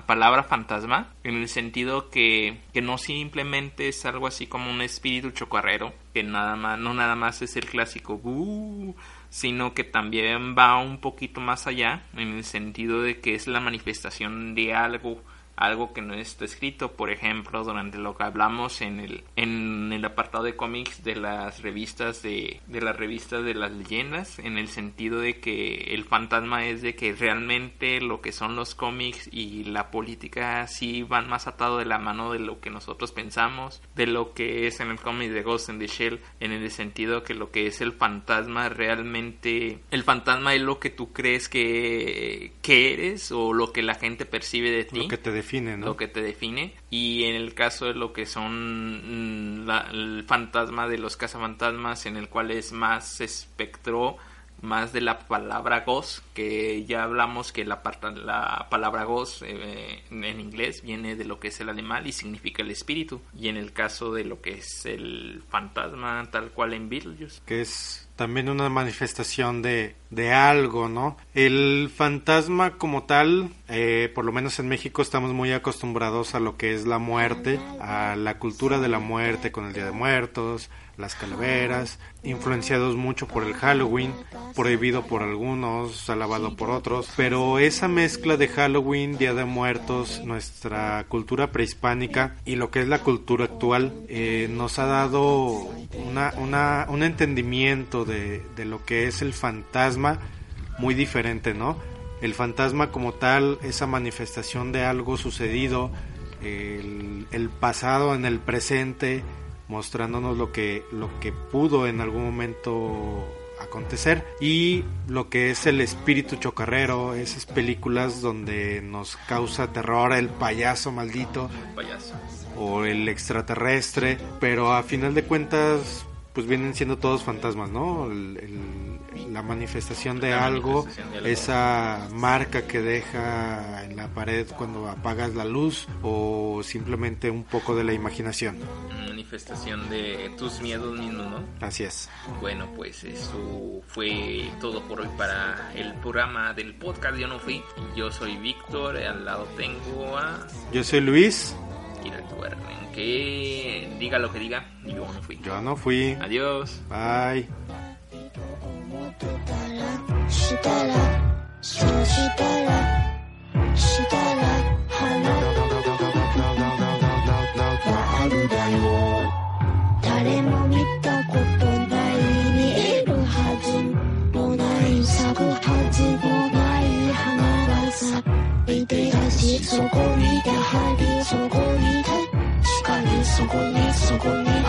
S5: palabra fantasma, en el sentido que, que no simplemente es algo así como un espíritu chocarrero, que nada más, no nada más es el clásico "Bú", sino que también va un poquito más allá, en el sentido de que es la manifestación de algo, algo que no está escrito, por ejemplo, durante lo que hablamos en el, en el apartado de cómics de las revistas de, de las revistas de las leyendas, en el sentido de que el fantasma es de que realmente lo que son los cómics y la política sí van más atado de la mano de lo que nosotros pensamos, de lo que es en el cómic de Ghost in the Shell, en el sentido que lo que es el fantasma realmente, el fantasma es lo que tú crees que, que eres o lo que la gente percibe de ti
S4: lo que te define.
S5: Y en el caso de lo que son mm, la- el fantasma de los cazafantasmas en el cual es más espectro más de la palabra ghost que ya hablamos que la, parta- la palabra ghost eh, en en inglés viene de lo que es el animal y significa el espíritu. Y en el caso de lo que es el fantasma tal cual en Beetlejuice.
S4: Que es también una manifestación de, de algo, ¿no? El fantasma como tal, eh, por lo menos en México estamos muy acostumbrados a lo que es la muerte, a la cultura de la muerte con el Día de Muertos, las calaveras, influenciados mucho por el Halloween, prohibido por algunos, alabado por otros, pero esa mezcla de Halloween, Día de Muertos, nuestra cultura prehispánica y lo que es la cultura actual eh, nos ha dado una, un entendimiento de, de lo que es el fantasma muy diferente, ¿no? El fantasma como tal, esa manifestación de algo sucedido, el, el pasado en el presente, mostrándonos lo que, lo que pudo en algún momento acontecer. Y lo que es el espíritu chocarrero, esas películas donde nos causa terror el payaso maldito
S5: Payaso.
S4: o el extraterrestre, pero a final de cuentas pues vienen siendo todos fantasmas, ¿no? El- el- la manifestación de
S5: La
S4: algo,
S5: manifestación de
S4: esa marca que deja en la pared cuando apagas la luz o simplemente un poco de la imaginación.
S5: Manifestación de tus miedos mismos, ¿no?
S4: Así es.
S5: Bueno, pues eso fue todo por hoy para el programa del podcast. Yo no fui. Yo soy Víctor. Al lado tengo a
S4: Yo soy Luis,
S5: y recuerden que diga lo que diga, yo no fui.
S4: yo no fui.
S5: Adiós.
S4: Bye.
S9: したらそしたらしたら花があるだよ誰も見たことない見えるはずもない咲くはずもない花が咲いてたしそこにやはりそこに確かにそこにそこに